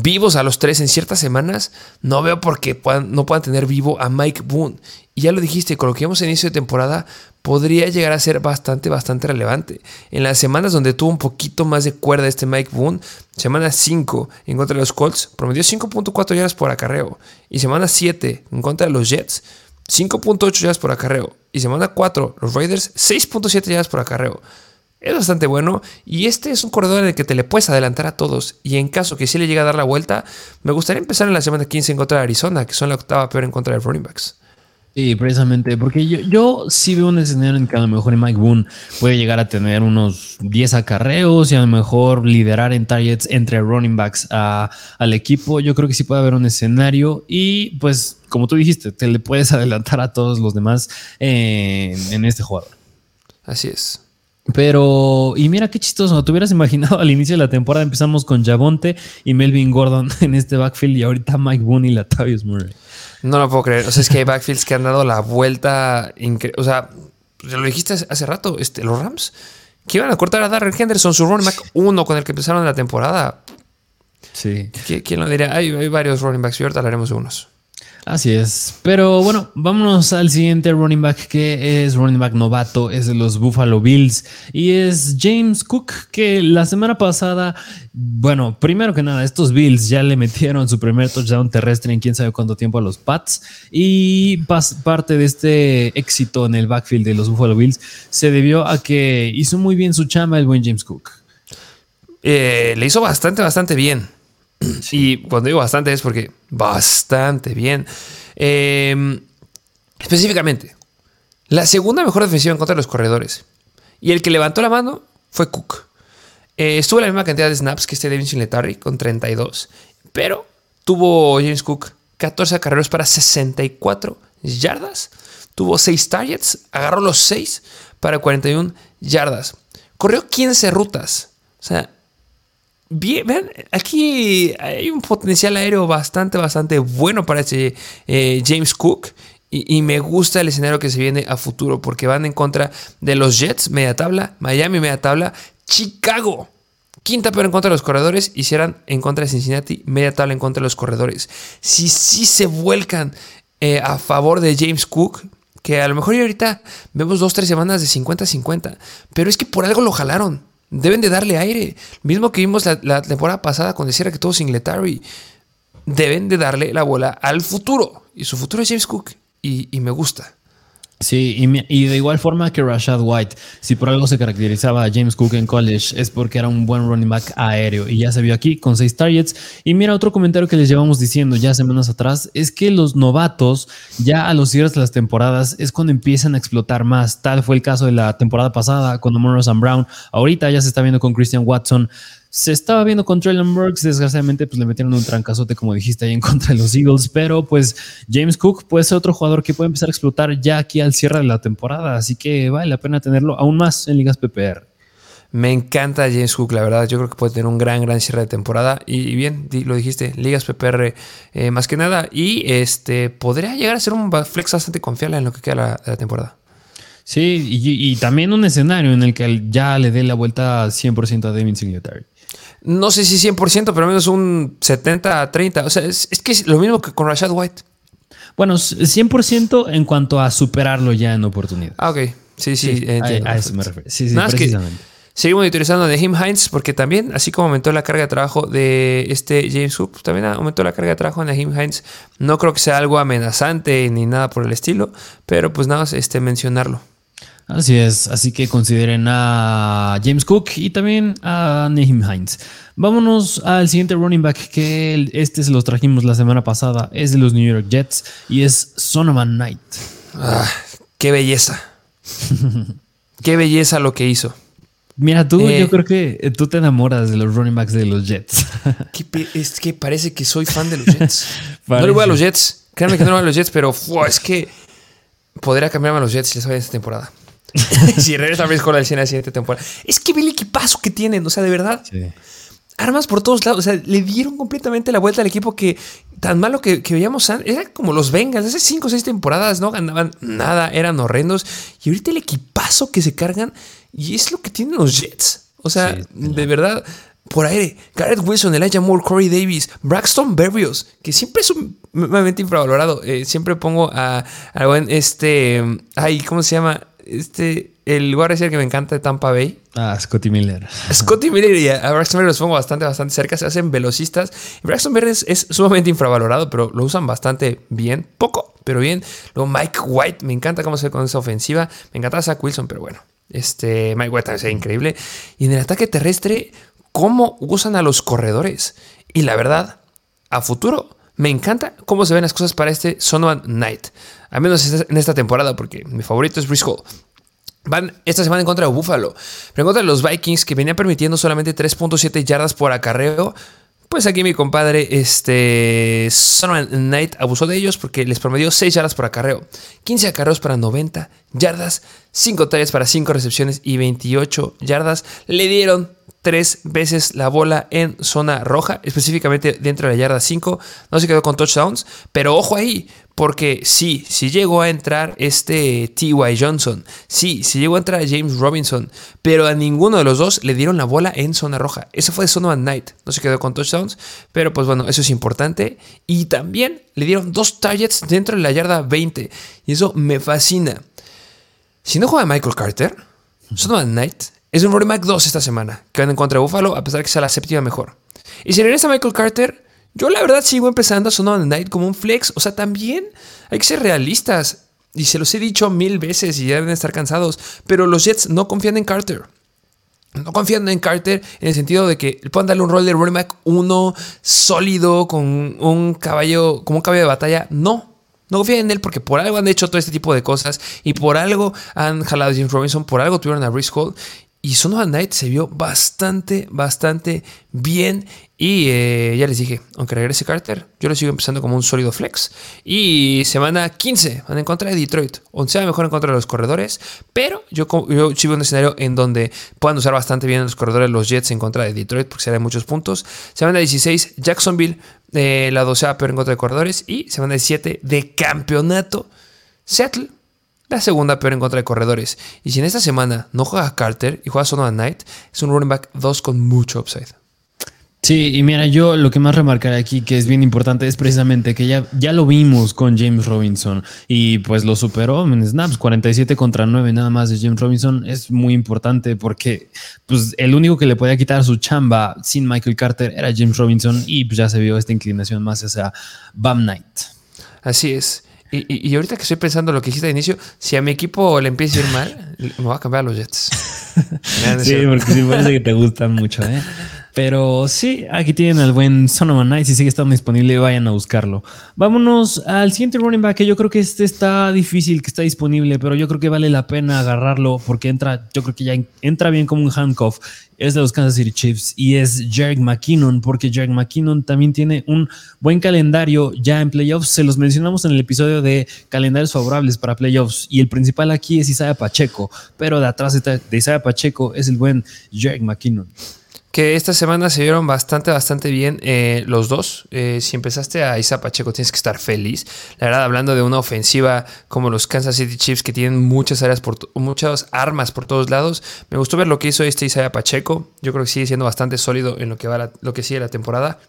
vivos a los tres en ciertas semanas, no veo por qué no puedan tener vivo a Mike Boone. Y ya lo dijiste, con lo que vimos en inicio de temporada, podría llegar a ser bastante, bastante relevante. En las semanas donde tuvo un poquito más de cuerda este Mike Boone, semana 5 en contra de los Colts, promedió 5.4 yardas por acarreo. Y semana 7 en contra de los Jets, 5.8 yardas por acarreo. Y semana 4, los Raiders, 6.7 yardas por acarreo. Es bastante bueno. Y este es un corredor en el que te le puedes adelantar a todos. Y en caso que sí le llegue a dar la vuelta, me gustaría empezar en la semana 15 en contra de Arizona, que son la octava peor en contra de running backs. Sí, precisamente, porque yo, yo sí veo un escenario en que a lo mejor Mike Boone puede llegar a tener unos 10 acarreos y a lo mejor liderar en targets entre running backs al equipo. Yo creo que sí puede haber un escenario y pues como tú dijiste, te le puedes adelantar a todos los demás en este jugador. Así es. Pero, y mira qué chistoso, te hubieras imaginado al inicio de la temporada empezamos con Javonte y Melvin Gordon en este backfield y ahorita Mike Boone y Latavius Murray. No lo puedo creer. O sea, es que hay backfields que han dado la vuelta. O sea, lo dijiste hace rato, este, los Rams, que iban a cortar a Darrell Henderson, su running back uno con el que empezaron la temporada. Sí. ¿Quién lo diría? Hay, hay varios running backs y ahorita hablaremos de unos. Así es. Pero bueno, vámonos al siguiente running back que es running back novato, es de los Buffalo Bills y es James Cook que la semana pasada, bueno, primero que nada, estos Bills ya le metieron su primer touchdown terrestre en quién sabe cuánto tiempo a los Pats y parte de este éxito en el backfield de los Buffalo Bills se debió a que hizo muy bien su chamba el buen James Cook. Eh, le hizo bastante, bastante bien. Y cuando digo bastante es porque bastante bien. Em, específicamente, la segunda mejor defensiva en contra de los corredores. Y el que levantó la mano fue Cook. Eh, estuvo la misma cantidad de snaps que este Devin Singletary con 32. Pero tuvo James Cook 14 carreras para 64 yardas. Tuvo 6 targets. Agarró los 6 para 41 yardas. Corrió 15 rutas. O sea, Bien, vean, aquí hay un potencial aéreo bastante, bastante bueno para este eh, James Cook. Y, me gusta el escenario que se viene a futuro porque van en contra de los Jets, media tabla, Miami, media tabla, Chicago. Quinta pero en contra de los corredores, hicieran en contra de Cincinnati, media tabla en contra de los corredores. Si sí se vuelcan eh, a favor de James Cook, que a lo mejor ahorita vemos dos, tres semanas de 50-50, pero es que por algo lo jalaron. Deben de darle aire. Mismo que vimos la, temporada pasada cuando decía que todo Singletary. Deben de darle la bola al futuro. Y su futuro es James Cook. y me gusta. Sí, y, de igual forma que Rashad White, si por algo se caracterizaba a James Cook en college, es porque era un buen running back aéreo y ya se vio aquí con seis targets. Y mira, otro comentario que les llevamos diciendo ya semanas atrás es que los novatos, ya a los cierres de las temporadas, es cuando empiezan a explotar más. Tal fue el caso de la temporada pasada con and Brown. Ahorita ya se está viendo con Christian Watson. Se estaba viendo con Traylon Burks, desgraciadamente pues le metieron un trancazote como dijiste ahí en contra de los Eagles, pero pues James Cook puede ser otro jugador que puede empezar a explotar ya aquí al cierre de la temporada, así que vale la pena tenerlo aún más en ligas PPR. Me encanta James Cook, la verdad. Yo creo que puede tener un gran, gran cierre de temporada. Y bien, lo dijiste, ligas PPR eh, más que nada. Y este podría llegar a ser un flex bastante confiable en lo que queda la, la temporada. Sí, y, también un escenario en el que ya le dé la vuelta 100% a Devin Singletary no sé si 100%, pero menos un 70-30. O sea, es, que es lo mismo que con Rashad White. Bueno, 100% en cuanto a superarlo ya en oportunidad. Ah, ok. Sí, sí, A, eso me refiero. Sí, sí, precisamente. seguimos monitorizando de Him Hines porque también, así como aumentó la carga de trabajo de este James Hook, también aumentó la carga de trabajo de Him Hines. No creo que sea algo amenazante ni nada por el estilo, pero pues nada más este, mencionarlo. Así es, así que consideren a James Cook y también a Nahim Hines. Vámonos al siguiente running back que este se los trajimos la semana pasada, es de los New York Jets y es Sonoman Knight. Ah, qué belleza. qué belleza lo que hizo. Mira, tú, yo eh, creo que tú te enamoras de los running backs de los Jets. es que parece que soy fan de los Jets. no le voy a los Jets. Créanme que no le voy a los Jets, pero es que podría cambiarme a los Jets si les esta temporada. si regresa a con la escena de la siguiente temporada. Es que ve el equipazo que tienen, o sea, de verdad. Armas por todos lados, o sea, le dieron completamente la vuelta al equipo que tan malo que, veíamos, era como los Bengals, hace 5 o 6 temporadas no ganaban nada, eran horrendos. Y ahorita el equipazo que se cargan, y es lo que tienen los Jets. O sea, de verdad, por aire, Garrett Wilson, Elijah Moore, Corey Davis, Braxton Berrios, que siempre es un infravalorado. Eh, siempre pongo a, a este, ay, ¿cómo se llama? Este, el decir que me encanta de Tampa Bay. Ah, Scotty Miller. Scotty Miller y a Braxton Berrios los pongo bastante, bastante cerca. Se hacen velocistas. Braxton Berrios es, sumamente infravalorado, pero lo usan bastante bien. Poco, pero bien. Luego Mike White, me encanta cómo se ve con esa ofensiva. Me encanta Zach Wilson, pero bueno. Este, Mike White es increíble. Y en el ataque terrestre, cómo usan a los corredores. Y la verdad, a futuro, me encanta cómo se ven las cosas para este Sonoan Knight. Al menos en esta temporada, porque mi favorito es Brice Van esta semana en contra de Buffalo, pero en contra de los Vikings que venían permitiendo solamente 3.7 yardas por acarreo. Pues aquí mi compadre, este Sonoran Knight, abusó de ellos porque les promedió 6 yardas por acarreo, 15 acarreos para 90 yardas, 5 tallas para 5 recepciones y 28 yardas. Le dieron tres veces la bola en zona roja, específicamente dentro de la yarda 5. No se quedó con touchdowns, pero ojo ahí, porque sí, sí llegó a entrar este T.Y. Johnson, sí, sí llegó a entrar James Robinson, pero a ninguno de los dos le dieron la bola en zona roja. Eso fue Sonovan Knight, no se quedó con touchdowns, pero pues bueno, eso es importante. Y también le dieron dos targets dentro de la yarda 20, y eso me fascina. Si no juega Michael Carter, Sonovan Knight es un running back 2 esta semana, que van en contra de Buffalo, a pesar de que sea la séptima mejor. Y si regresa Michael Carter, yo la verdad sigo empezando a sonar the Night como un flex. O sea, también hay que ser realistas. Y se los he dicho mil veces y ya deben estar cansados. Pero los Jets no confían en Carter. No confían en Carter en el sentido de que puedan darle un rol de running back uno sólido con un caballo, como un caballo de batalla. No, no confían en él porque por algo han hecho todo este tipo de cosas y por algo han jalado a James Robinson, por algo tuvieron a Brice Hall y Sonovan Knight se vio bastante, bastante bien. Y eh, ya les dije, aunque regrese Carter, yo lo sigo empezando como un sólido flex. Y semana 15 van en contra de Detroit. sea mejor en contra de los corredores. Pero yo, yo sí un escenario en donde puedan usar bastante bien los corredores los Jets en contra de Detroit, porque se dan muchos puntos. Semana 16, Jacksonville, eh, la 12 peor en contra de corredores. Y semana 17 de campeonato, Seattle la segunda peor en contra de corredores. Y si en esta semana no juega Carter y juega Sonovan Knight, es un running back 2 con mucho upside. Sí, y mira, yo lo que más remarcaré aquí que es bien importante es precisamente que ya, ya lo vimos con James Robinson y pues lo superó en snaps, 47 contra 9 nada más de James Robinson es muy importante porque pues el único que le podía quitar su chamba sin Michael Carter era James Robinson y pues ya se vio esta inclinación más hacia Bam Knight. Así es. Y, ahorita que estoy pensando lo que dijiste de inicio, si a mi equipo le empieza a ir mal, me voy a cambiar a los Jets. sí, porque sí parece que te gustan mucho, ¿eh? Pero sí, aquí tienen al buen Sonoman Knight. Si sigue estando disponible, vayan a buscarlo. Vámonos al siguiente running back, que yo creo que este está difícil, que está disponible, pero yo creo que vale la pena agarrarlo porque entra, yo creo que ya entra bien como un handcuff. Es de los Kansas City Chiefs y es Jerry McKinnon, porque Jerry McKinnon también tiene un buen calendario ya en playoffs. Se los mencionamos en el episodio de calendarios favorables para playoffs. Y el principal aquí es Isaiah Pacheco, pero de atrás de Isaiah Pacheco es el buen Jerry McKinnon que esta semana se vieron bastante, bastante bien eh, los dos. Eh, si empezaste a Isa Pacheco, tienes que estar feliz. La verdad, hablando de una ofensiva como los Kansas City Chiefs, que tienen muchas áreas, por muchas armas por todos lados, me gustó ver lo que hizo este Isaiah Pacheco. Yo creo que sigue siendo bastante sólido en lo que, va lo que sigue la temporada.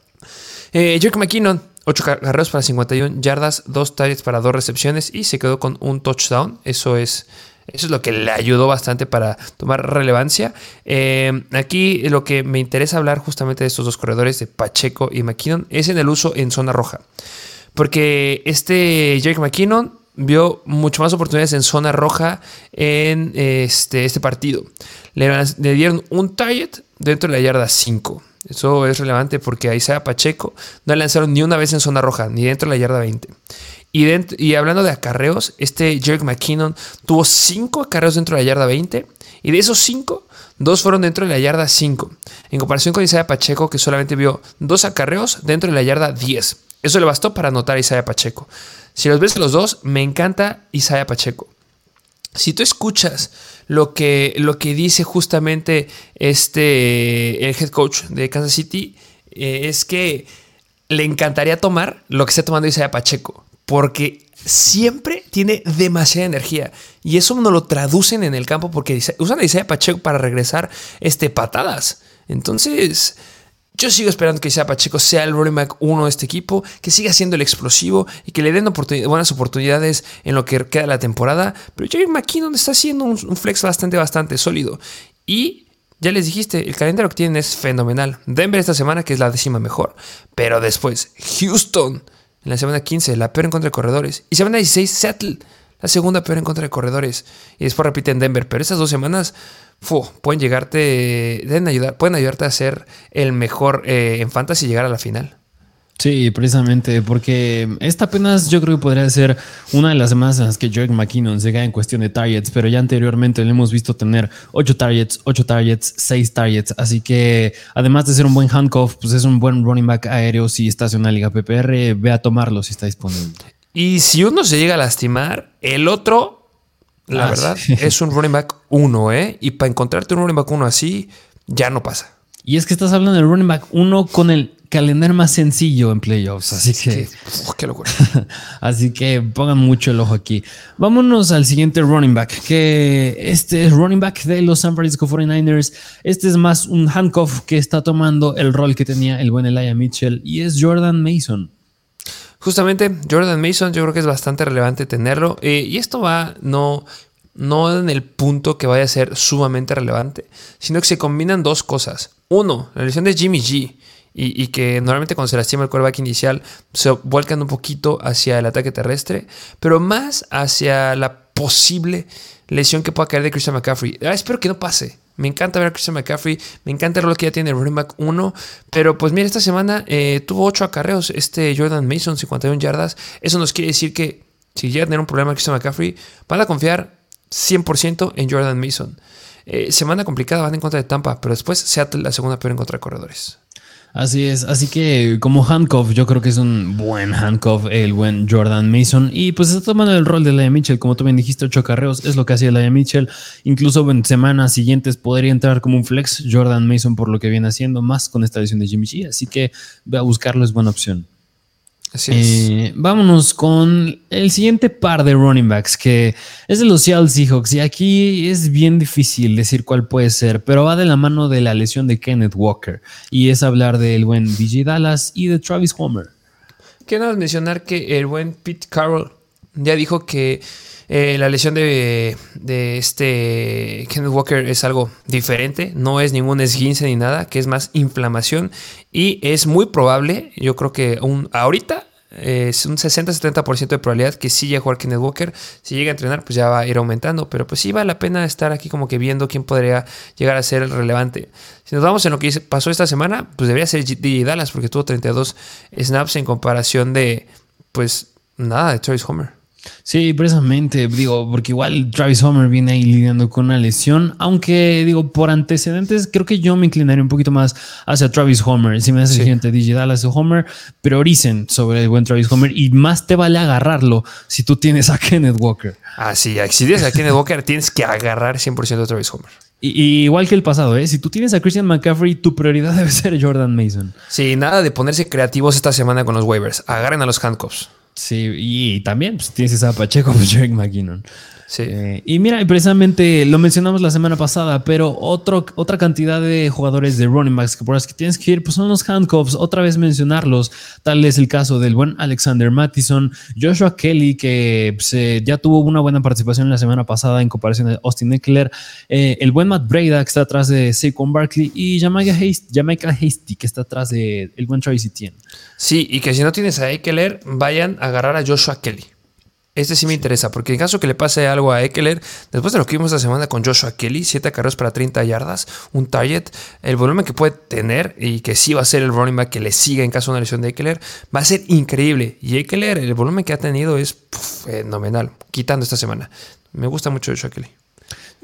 Eh, Jake McKinnon, 8 carreras para 51 yardas, 2 targets para 2 recepciones y se quedó con un touchdown. Eso es eso es lo que le ayudó bastante para tomar relevancia. Eh, aquí lo que me interesa hablar justamente de estos dos corredores, de Pacheco y McKinnon, es en el uso en zona roja. Porque este Jake McKinnon vio mucho más oportunidades en zona roja en este, este partido. Le, dieron un target dentro de la yarda 5. Eso es relevante porque a Isaiah Pacheco no lanzaron ni una vez en zona roja, ni dentro de la yarda 20. Y, hablando de acarreos, este Jerk McKinnon tuvo 5 acarreos dentro de la yarda 20 y de esos 5, dos fueron dentro de la yarda 5. En comparación con Isaiah Pacheco, que solamente vio dos acarreos dentro de la yarda 10. Eso le bastó para anotar a Isaiah Pacheco. Si los ves los dos, me encanta Isaiah Pacheco. Si tú escuchas lo que, lo que dice justamente este, el head coach de Kansas City, eh, es que le encantaría tomar lo que está tomando Isaiah Pacheco porque siempre tiene demasiada energía. Y eso no lo traducen en el campo porque usan a Isaiah Pacheco para regresar este, patadas. Entonces, yo sigo esperando que Isaiah Pacheco sea el running back uno de este equipo, que siga siendo el explosivo y que le den buenas oportunidades en lo que queda de la temporada. Pero Jerry McKinnon está haciendo un, un flex bastante, bastante sólido. Y ya les dijiste, el calendario que tienen es fenomenal. Denver esta semana, que es la décima mejor. Pero después, Houston en la semana 15, la peor en contra de corredores. Y semana 16, Seattle, la segunda peor en contra de corredores. Y después repiten Denver. Pero esas dos semanas pueden llegarte, deben ayudar, pueden ayudarte a ser el mejor eh, en fantasy y llegar a la final. Sí, precisamente, porque esta apenas yo creo que podría ser una de las semanas en las que Jerick McKinnon se cae en cuestión de targets, pero ya anteriormente le hemos visto tener 8 targets, 8 targets, 6 targets, así que además de ser un buen handcuff, pues es un buen running back aéreo si está en una liga PPR, ve a tomarlo si está disponible. Y si uno se llega a lastimar, el otro, la ah, verdad, es un running back 1, ¿eh? Y para encontrarte un running back 1 así, ya no pasa. Y es que estás hablando del running back 1 con el calendario más sencillo en playoffs. Así que. Qué, locura. así que pongan mucho el ojo aquí. Vámonos al siguiente running back. Que este es running back de los San Francisco 49ers. Este es más un handcuff que está tomando el rol que tenía el buen Elijah Mitchell. Y es Jordan Mason. Justamente, Jordan Mason, yo creo que es bastante relevante tenerlo. Eh, y esto va no no en el punto que vaya a ser sumamente relevante, sino que se combinan dos cosas. Uno, la lesión de Jimmy G y, que normalmente cuando se lastima el quarterback inicial se vuelcan un poquito hacia el ataque terrestre, pero más hacia la posible lesión que pueda caer de Christian McCaffrey. Ah, espero que no pase. Me encanta ver a Christian McCaffrey, me encanta el rol que ya tiene el running back 1, pero pues mira, esta semana eh, tuvo 8 acarreos este Jordan Mason, 51 yardas. Eso nos quiere decir que si llega a tener un problema Christian McCaffrey, van a confiar 100% en Jordan Mason. Eh, semana complicada, van en contra de Tampa, pero después Seattle la segunda peor en contra de corredores. Así es, así que como handcuff, yo creo que es un buen handcuff el buen Jordan Mason. Y pues está tomando el rol de Laia Mitchell, como tú bien dijiste, ocho carreos, es lo que hacía Laia Mitchell. Incluso en semanas siguientes podría entrar como un flex Jordan Mason por lo que viene haciendo, más con esta edición de Jimmy G. Así que ve a buscarlo, es buena opción. Eh, vámonos con el siguiente par de running backs, que es de los Seattle Seahawks. Y aquí es bien difícil decir cuál puede ser, pero va de la mano de la lesión de Kenneth Walker. Y es hablar del buen DJ Dallas y de Travis Homer. Quiero mencionar que el buen Pete Carroll ya dijo que eh, la lesión de, de, este Kenneth Walker es algo diferente, no es ningún esguince ni nada, que es más inflamación y es muy probable, yo creo que un, ahorita es un 60-70% de probabilidad que sí llegue a jugar Kenneth Walker. Si llega a entrenar, pues ya va a ir aumentando. Pero pues sí vale la pena estar aquí como que viendo quién podría llegar a ser relevante. Si nos vamos en lo que pasó esta semana, pues debería ser DJ Dallas porque tuvo 32 snaps en comparación de, pues nada, de Travis Homer. Sí, precisamente, digo, porque igual Travis Homer viene ahí lidiando con una lesión, aunque digo, por antecedentes, creo que yo me inclinaría un poquito más hacia Travis Homer. Si me hace sí. gente DJ Dallas o Homer, prioricen sobre el buen Travis Homer y más te vale agarrarlo si tú tienes a Kenneth Walker. Ah, sí, si tienes a Kenneth Walker, tienes que agarrar 100% a Travis Homer. Y, igual que el pasado, ¿eh? si tú tienes a Christian McCaffrey, tu prioridad debe ser Jordan Mason. Sí, nada de ponerse creativos esta semana con los waivers. Agarren a los handcuffs. Sí, y también pues, tienes esa Pacheco, pues Jerick McKinnon. Sí. Eh, y mira, precisamente lo mencionamos la semana pasada, pero otro, otra cantidad de jugadores de running backs que por las que tienes que ir, pues son los handcuffs, otra vez mencionarlos. Tal es el caso del buen Alexander Mattison, Joshua Kelly, que pues, eh, ya tuvo una buena participación la semana pasada en comparación de Austin Eckler, eh, el buen Matt Breda, que está atrás de Saquon Barkley, y Jamaica Hasty, que está atrás de el buen Travis Etienne. Sí, y que si no tienes a Eckler, vayan a agarrar a Joshua Kelly. Este sí me interesa, porque en caso que le pase algo a Eckler, después de lo que vimos esta semana con Joshua Kelly, 7 carreras para 30 yardas, un target, el volumen que puede tener y que sí va a ser el running back que le siga en caso de una lesión de Eckler, va a ser increíble. Y Eckler, el volumen que ha tenido es fenomenal, quitando esta semana. Me gusta mucho Joshua Kelly.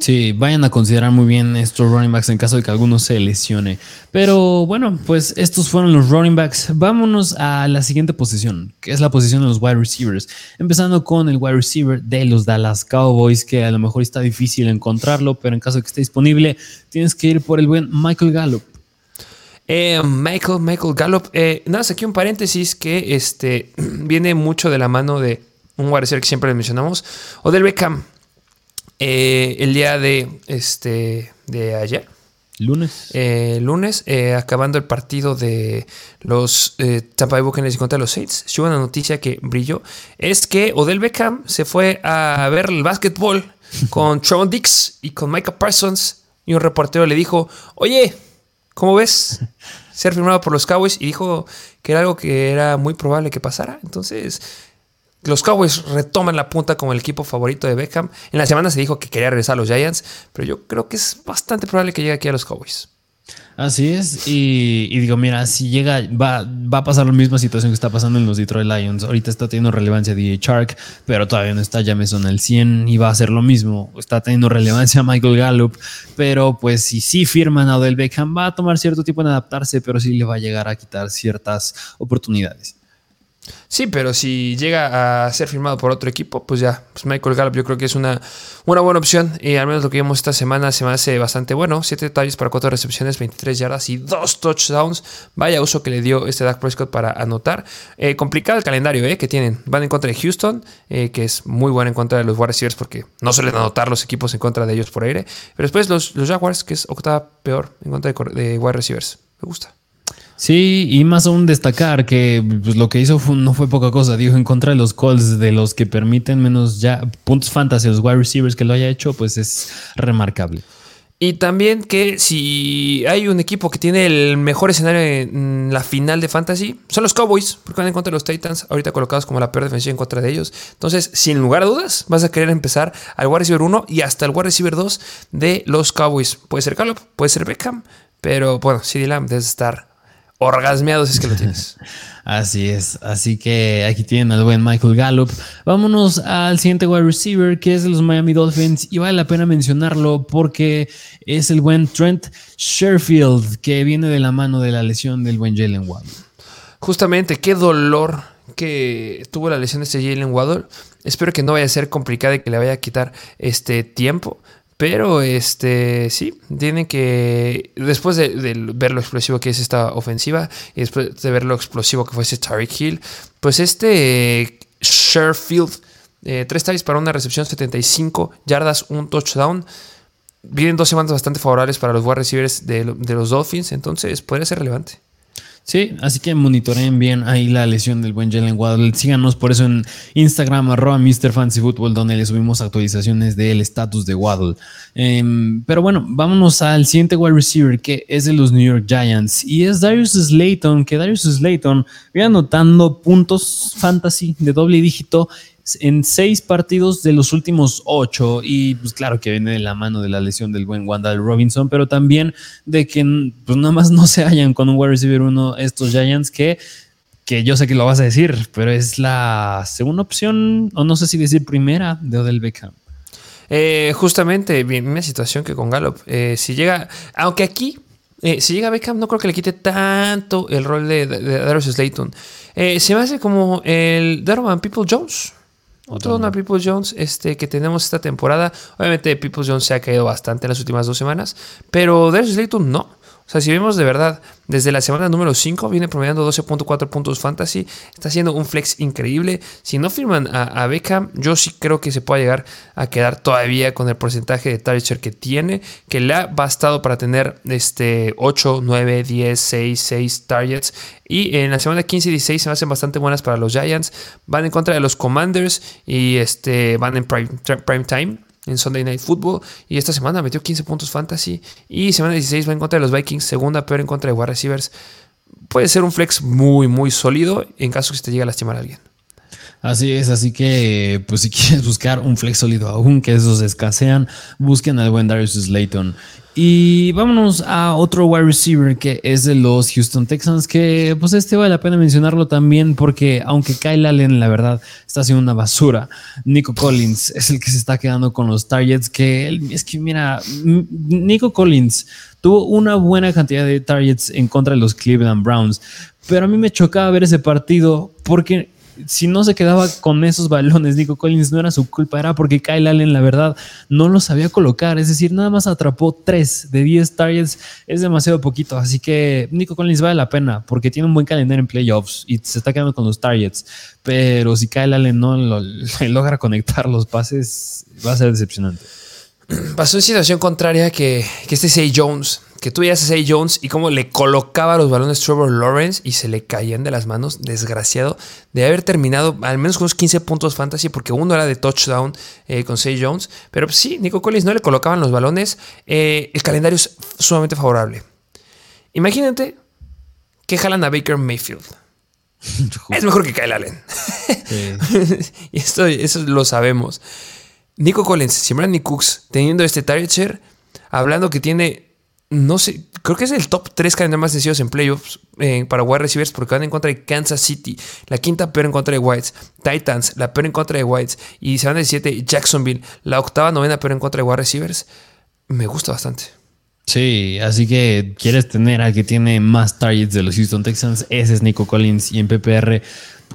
Sí, vayan a considerar muy bien estos running backs en caso de que alguno se lesione. Pero bueno, pues estos fueron los running backs. Vámonos a la siguiente posición, que es la posición de los wide receivers. Empezando con el wide receiver de los Dallas Cowboys, que a lo mejor está difícil encontrarlo, pero en caso de que esté disponible, tienes que ir por el buen Michael Gallup. Eh, Michael, Michael Gallup. Eh, nada, aquí un paréntesis que este, viene mucho de la mano de un wide receiver que siempre mencionamos, o del Beckham. Eh, el día de, este, de ayer. Lunes. Eh, lunes, eh, acabando el partido de los Tampa Bay Buccaneers contra los Saints, hubo una noticia que brilló. Es que Odell Beckham se fue a ver el básquetbol con Trevon Dix y con Micah Parsons. Y un reportero le dijo, oye, ¿cómo ves? Ser firmado por los Cowboys. Y dijo que era algo que era muy probable que pasara. Entonces, los Cowboys retoman la punta como el equipo favorito de Beckham. En la semana se dijo que quería regresar a los Giants, pero yo creo que es bastante probable que llegue aquí a los Cowboys. Así es, y, digo, mira, si llega, va, a pasar la misma situación que está pasando en los Detroit Lions. Ahorita está teniendo relevancia DJ Shark, pero todavía no está Jameson al 100 y va a ser lo mismo. Está teniendo relevancia Michael Gallup, pero pues si sí firman a Odell Beckham, va a tomar cierto tiempo en adaptarse, pero sí le va a llegar a quitar ciertas oportunidades. Sí, pero si llega a ser firmado por otro equipo, pues ya, pues Michael Gallup yo creo que es una, una buena opción. Y al menos lo que vimos esta semana se me hace bastante bueno. Siete detalles para cuatro recepciones, 23 yardas y dos touchdowns. Vaya uso que le dio este Dak Prescott para anotar. Eh, complicado el calendario eh, que tienen. Van en contra de Houston, eh, que es muy bueno en contra de los wide receivers porque no suelen anotar los equipos en contra de ellos por aire. Pero después los, Jaguars, que es octava peor en contra de, de wide receivers. Me gusta. Sí, y más aún destacar que pues, lo que hizo no fue poca cosa. Dijo en contra de los calls de los que permiten menos ya puntos fantasy, los wide receivers que lo haya hecho, pues es remarcable. Y también que si hay un equipo que tiene el mejor escenario en la final de fantasy, son los Cowboys, porque van en contra de los Titans, ahorita colocados como la peor defensiva en contra de ellos. Entonces, sin lugar a dudas, vas a querer empezar al wide receiver 1 y hasta el wide receiver 2 de los Cowboys. Puede ser Gallup, puede ser Beckham, pero bueno, CD Lamb debe estar orgasmeados es que lo tienes. Así es. Así que aquí tienen al buen Michael Gallup. Vámonos al siguiente wide receiver, que es de los Miami Dolphins. Y vale la pena mencionarlo porque es el buen Trent Sherfield, que viene de la mano de la lesión del buen Jalen Waddle. Justamente, qué dolor que tuvo la lesión de este Jalen Waddle. Espero que no vaya a ser complicado y que le vaya a quitar este tiempo. Pero este sí, tienen que. Después de, ver lo explosivo que es esta ofensiva y después de ver lo explosivo que fue ese Tariq Hill, pues este Sherfield, eh, tres targets para una recepción, 75 yardas, un touchdown. Vienen dos semanas bastante favorables para los wide receivers de, de los Dolphins, entonces podría ser relevante. Sí, así que monitoreen bien ahí la lesión del buen Jalen Waddle. Síganos por eso en Instagram, arroba Mr. Football, donde le subimos actualizaciones del estatus de Waddle. Em, pero bueno, vámonos al siguiente wide receiver que es de los New York Giants y es Darius Slayton, que Darius Slayton viene anotando puntos fantasy de doble dígito en seis partidos de los últimos ocho. Y pues claro que viene de la mano de la lesión del buen Wandal Robinson, pero también de que pues nada más no se hallan con un wide receiver uno estos Giants que, que yo sé que lo vas a decir, pero es la segunda opción, o no sé si decir primera, de Odell Beckham. Eh, justamente, misma situación que con Gallup. Eh, si llega, aunque aquí, eh, si llega Beckham, no creo que le quite tanto el rol de, Darius Slayton. se me hace como el Darwin People Jones. Otro una People Jones este, que tenemos esta temporada. Obviamente People Jones se ha caído bastante en las últimas dos semanas, pero Darius Slayton no. O sea, si vemos de verdad, desde la semana número 5 viene promediando 12.4 puntos fantasy. Está haciendo un flex increíble. Si no firman a, Beckham, yo sí creo que se puede llegar a quedar todavía con el porcentaje de target que tiene, que le ha bastado para tener este 8, 9, 10, 6, 6 targets. Y en la semana 15 y 16 se me hacen bastante buenas para los Giants. Van en contra de los Commanders y este, van en prime, prime time en Sunday Night Football. Y esta semana metió 15 puntos fantasy. Y semana 16 va en contra de los Vikings. Segunda peor en contra de wide receivers. Puede ser un flex muy, muy sólido en caso que se te llegue a lastimar a alguien. Así es, así que pues si quieres buscar un flex sólido aún que esos escasean, busquen al buen Darius Slayton. Y vámonos a otro wide receiver que es de los Houston Texans, que pues este vale la pena mencionarlo también porque aunque Kyle Allen la verdad está haciendo una basura, Nico Collins es el que se está quedando con los targets, que es que mira, Nico Collins tuvo una buena cantidad de targets en contra de los Cleveland Browns, pero a mí me chocaba ver ese partido porque si no se quedaba con esos balones, Nico Collins no era su culpa, era porque Kyle Allen, la verdad, no los sabía colocar. Es decir, nada más atrapó 3 de 10 targets, es demasiado poquito. Así que Nico Collins vale la pena porque tiene un buen calendario en playoffs y se está quedando con los targets. Pero si Kyle Allen no logra conectar los pases, va a ser decepcionante. Pasó en situación contraria que, que este Say Jones que tú ya a Jones y cómo le colocaba los balones Trevor Lawrence y se le caían de las manos, desgraciado, de haber terminado al menos con unos 15 puntos fantasy, porque uno era de touchdown eh, con Say Jones. Pero pues, sí, Nico Collins no le colocaban los balones. Eh, el calendario es sumamente favorable. Imagínate que jalan a Baker Mayfield. es mejor que Kyle Allen. y esto, eso lo sabemos. Nico Collins, si Brandon Cooks teniendo este target share, hablando que tiene, no sé, creo que es el top 3 calendarios más sencillos en playoffs eh, para wide receivers porque van en contra de Kansas City, la quinta peor en contra de Whites, Titans, la peor en contra de Whites, y se van de 7 Jacksonville, la octava, novena peor en contra de wide receivers. Me gusta bastante. Sí, así que quieres tener al que tiene más targets de los Houston Texans, ese es Nico Collins y en PPR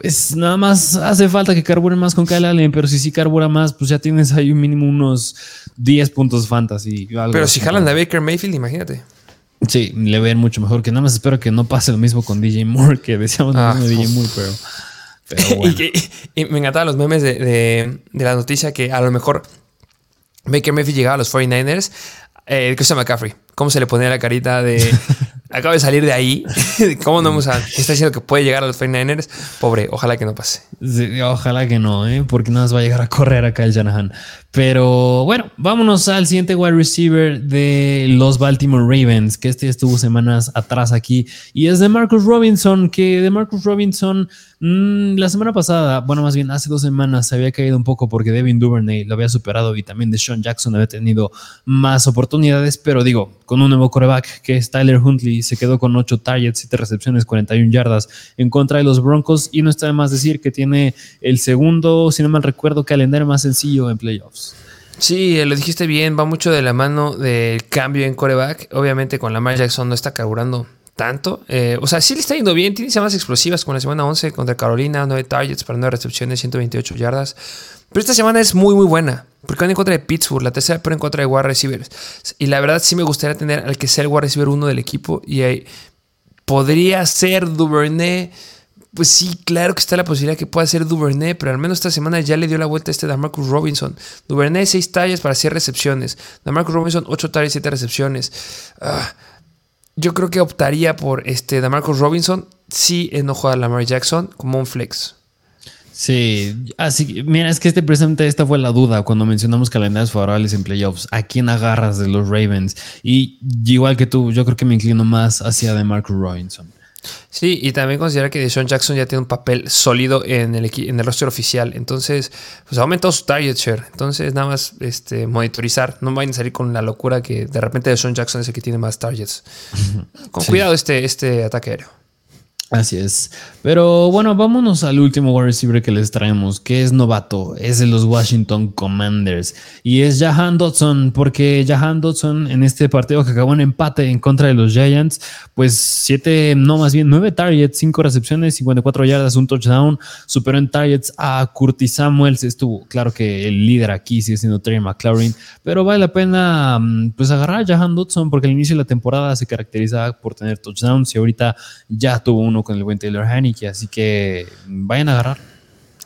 pues nada más hace falta que carbure más con Kyle Allen, pero si sí carbura más, pues ya tienes ahí un mínimo unos 10 puntos fantasy. pero si jalan a Baker Mayfield, imagínate. Sí, le ven mucho mejor. Que nada más espero que no pase lo mismo con DJ Moore, que decíamos mismo de DJ Moore, pero. y, me encantaban los memes de, de, la noticia que a lo mejor Baker Mayfield llegaba a los 49ers. Eh, Christian McCaffrey, ¿cómo se le ponía la carita de acaba de salir de ahí. ¿Cómo no vamos a.? Está diciendo que puede llegar a los 49ers. Pobre, ojalá que no pase. ojalá que no, ¿eh? porque nada más va a llegar a correr acá el Shanahan. Pero bueno, vámonos al siguiente wide receiver de los Baltimore Ravens, que este estuvo semanas atrás aquí. Y es de Marcus Robinson, que de Marcus Robinson mm, la semana pasada, bueno, más bien hace dos semanas, se había caído un poco porque Devin Duvernay lo había superado y también de Sean Jackson había tenido más oportunidades. Pero digo, con un nuevo coreback que es Tyler Huntley, se quedó con 8 targets, 7 recepciones, 41 yardas en contra de los Broncos. Y no está de más decir que tiene el segundo, si no mal recuerdo, calendario más sencillo en playoffs. Sí, lo dijiste bien, va mucho de la mano del cambio en coreback. Obviamente con Lamar Jackson no está carburando tanto. Eh, o sea, sí le está yendo bien, tiene semanas explosivas como la semana 11 contra Carolina, 9 targets para 9 recepciones, 128 yardas. Pero esta semana es muy, muy buena. Porque van en contra de Pittsburgh, la tercera pero en contra de wide receivers. Y la verdad sí me gustaría tener al que sea el wide receiver uno del equipo. Y ahí podría ser Duvernay pues sí, claro que está la posibilidad que pueda ser Duvernay, pero al menos esta semana ya le dio la vuelta a este Marcus Robinson. Duvernay, 6 tallas para 100 recepciones. Marcus Robinson, 8 tallas, 7 recepciones. Ah, yo creo que optaría por este Marcus Robinson si enojo a Lamar Jackson como un flex. Sí, así mira, es que este presente, esta fue la duda cuando mencionamos calendarios favorables en playoffs. ¿A quién agarras de los Ravens? Y igual que tú, yo creo que me inclino más hacia de Marcus Robinson. Sí, y también considera que Deshaun Jackson ya tiene un papel sólido en el, en el roster oficial. Entonces, pues ha aumentado su target share. Entonces, nada más este, monitorizar. No vayan a salir con la locura que de repente Deshaun Jackson es el que tiene más targets. Con cuidado este, este ataque aéreo. Así es. Pero bueno, vámonos al último wide receiver que les traemos, que es novato, es de los Washington Commanders y es Jahan Dodson, porque Jahan Dodson en este partido que acabó en empate en contra de los Giants, pues siete, no más bien nueve targets, cinco recepciones, 54 yardas, un touchdown, superó en targets a Curtis Samuels, estuvo claro que el líder aquí sigue siendo Terry McLaurin, pero vale la pena mm, pues agarrar a Jahan Dodson porque al inicio de la temporada se caracterizaba por tener touchdowns y ahorita ya tuvo un con el buen Taylor Haneke, así que vayan a agarrar.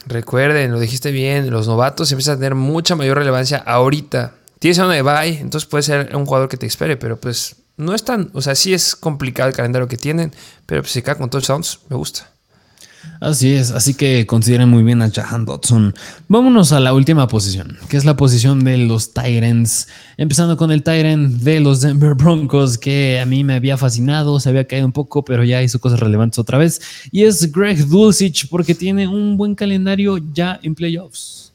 Recuerden, lo dijiste bien, los novatos empiezan a tener mucha mayor relevancia ahorita. Tienes a uno de bye, entonces puede ser un jugador que te espere, pero pues no es tan, o sea, sí es complicado el calendario que tienen, pero pues si cae con touchdowns, me gusta. Así es, así que consideren muy bien a Jahan Dodson. Vámonos a la última posición, que es la posición de los Tyrants. Empezando con el Tyrant de los Denver Broncos, que a mí me había fascinado, se había caído un poco, pero ya hizo cosas relevantes otra vez. Y es Greg Dulcich, porque tiene un buen calendario ya en playoffs.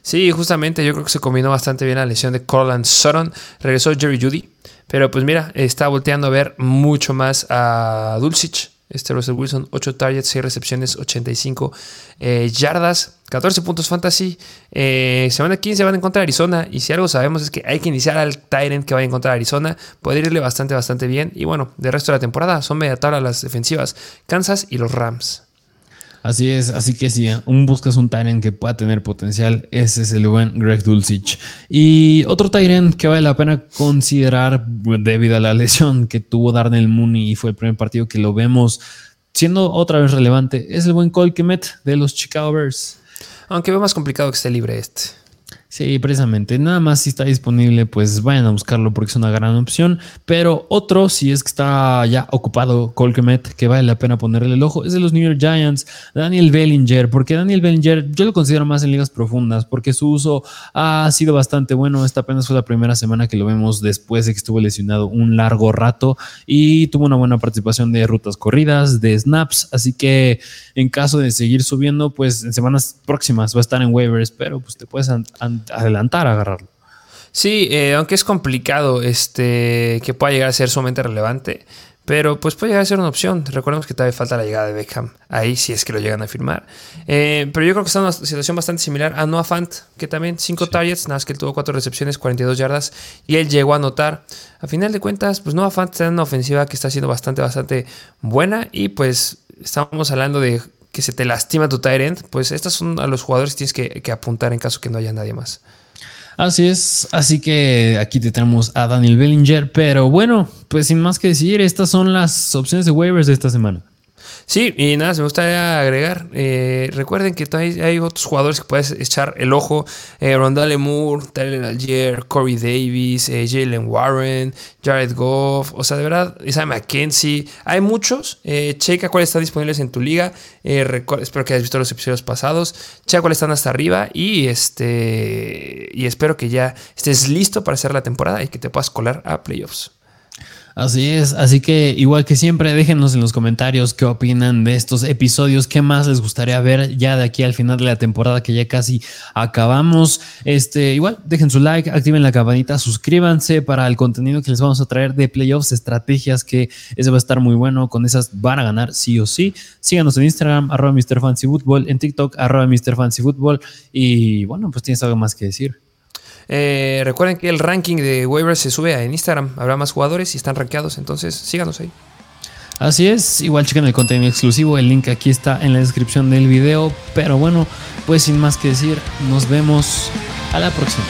Sí, justamente yo creo que se combinó bastante bien la lesión de Corland Sutton. Regresó Jerry Judy, pero pues mira, está volteando a ver mucho más a Dulcich este Russell Wilson, 8 targets, 6 recepciones, 85 eh, yardas, 14 puntos fantasy. Eh, semana 15 van a encontrar Arizona. Y si algo sabemos es que hay que iniciar al Tyrant que va a encontrar Arizona. Puede irle bastante, bastante bien. Y bueno, del resto de la temporada son media tabla las defensivas. Kansas y los Rams. Así es, así que si un buscas un Tyrant que pueda tener potencial, ese es el buen Greg Dulcich. Y otro Tyrant que vale la pena considerar debido a la lesión que tuvo Darnell Mooney y fue el primer partido que lo vemos siendo otra vez relevante, es el buen Cole Kemet de los Chicago Bears. Aunque veo más complicado que esté libre este. Sí, precisamente. Nada más si está disponible, pues vayan a buscarlo porque es una gran opción. Pero otro, si es que está ya ocupado Colquemet, que vale la pena ponerle el ojo, es de los New York Giants, Daniel Bellinger. Porque Daniel Bellinger yo lo considero más en ligas profundas porque su uso ha sido bastante bueno. Esta apenas fue la primera semana que lo vemos después de que estuvo lesionado un largo rato y tuvo una buena participación de rutas corridas, de snaps. Así que en caso de seguir subiendo, pues en semanas próximas va a estar en waivers, pero pues te puedes adelantar a agarrarlo. Sí, eh, aunque es complicado este, que pueda llegar a ser sumamente relevante, pero pues puede llegar a ser una opción. Recordemos que todavía falta la llegada de Beckham. Ahí sí es que lo llegan a firmar. Eh, pero yo creo que está en una situación bastante similar a Noah Fant, que también 5 targets, nada más que él tuvo 4 recepciones, 42 yardas y él llegó a anotar. A final de cuentas, pues Noah Fant está en una ofensiva que está siendo bastante, bastante buena y pues estamos hablando de que se te lastima tu tight pues estos son a los jugadores que tienes que, apuntar en caso que no haya nadie más. Así es, así que aquí te tenemos a Daniel Bellinger, pero bueno, pues sin más que decir, estas son las opciones de waivers de esta semana. Sí, y nada, me gustaría agregar. Eh, recuerden que hay, otros jugadores que puedes echar el ojo: eh, Rondale Moore, Tyler Algier, Corey Davis, eh, Jalen Warren, Jared Goff. O sea, de verdad, Isaiah McKenzie. Hay muchos. Checa cuáles están disponibles en tu liga. espero que hayas visto los episodios pasados. Checa cuáles están hasta arriba. Y este. Y espero que ya estés listo para hacer la temporada y que te puedas colar a playoffs. Así es, así que igual que siempre, déjenos en los comentarios qué opinan de estos episodios, qué más les gustaría ver ya de aquí al final de la temporada que ya casi acabamos. Este, igual, dejen su like, activen la campanita, suscríbanse para el contenido que les vamos a traer de playoffs, estrategias que ese va a estar muy bueno, con esas van a ganar sí o sí. Síganos en Instagram, arroba MrFancyFootball, en TikTok, arroba MrFancyFootball y bueno, pues tienes algo más que decir. Eh, recuerden que el ranking de waivers se sube en Instagram. Habrá más jugadores y están rankeados, entonces síganos ahí. Así es, igual chequen el contenido exclusivo, el link aquí está en la descripción del video. Pero bueno, pues sin más que decir, nos vemos a la próxima.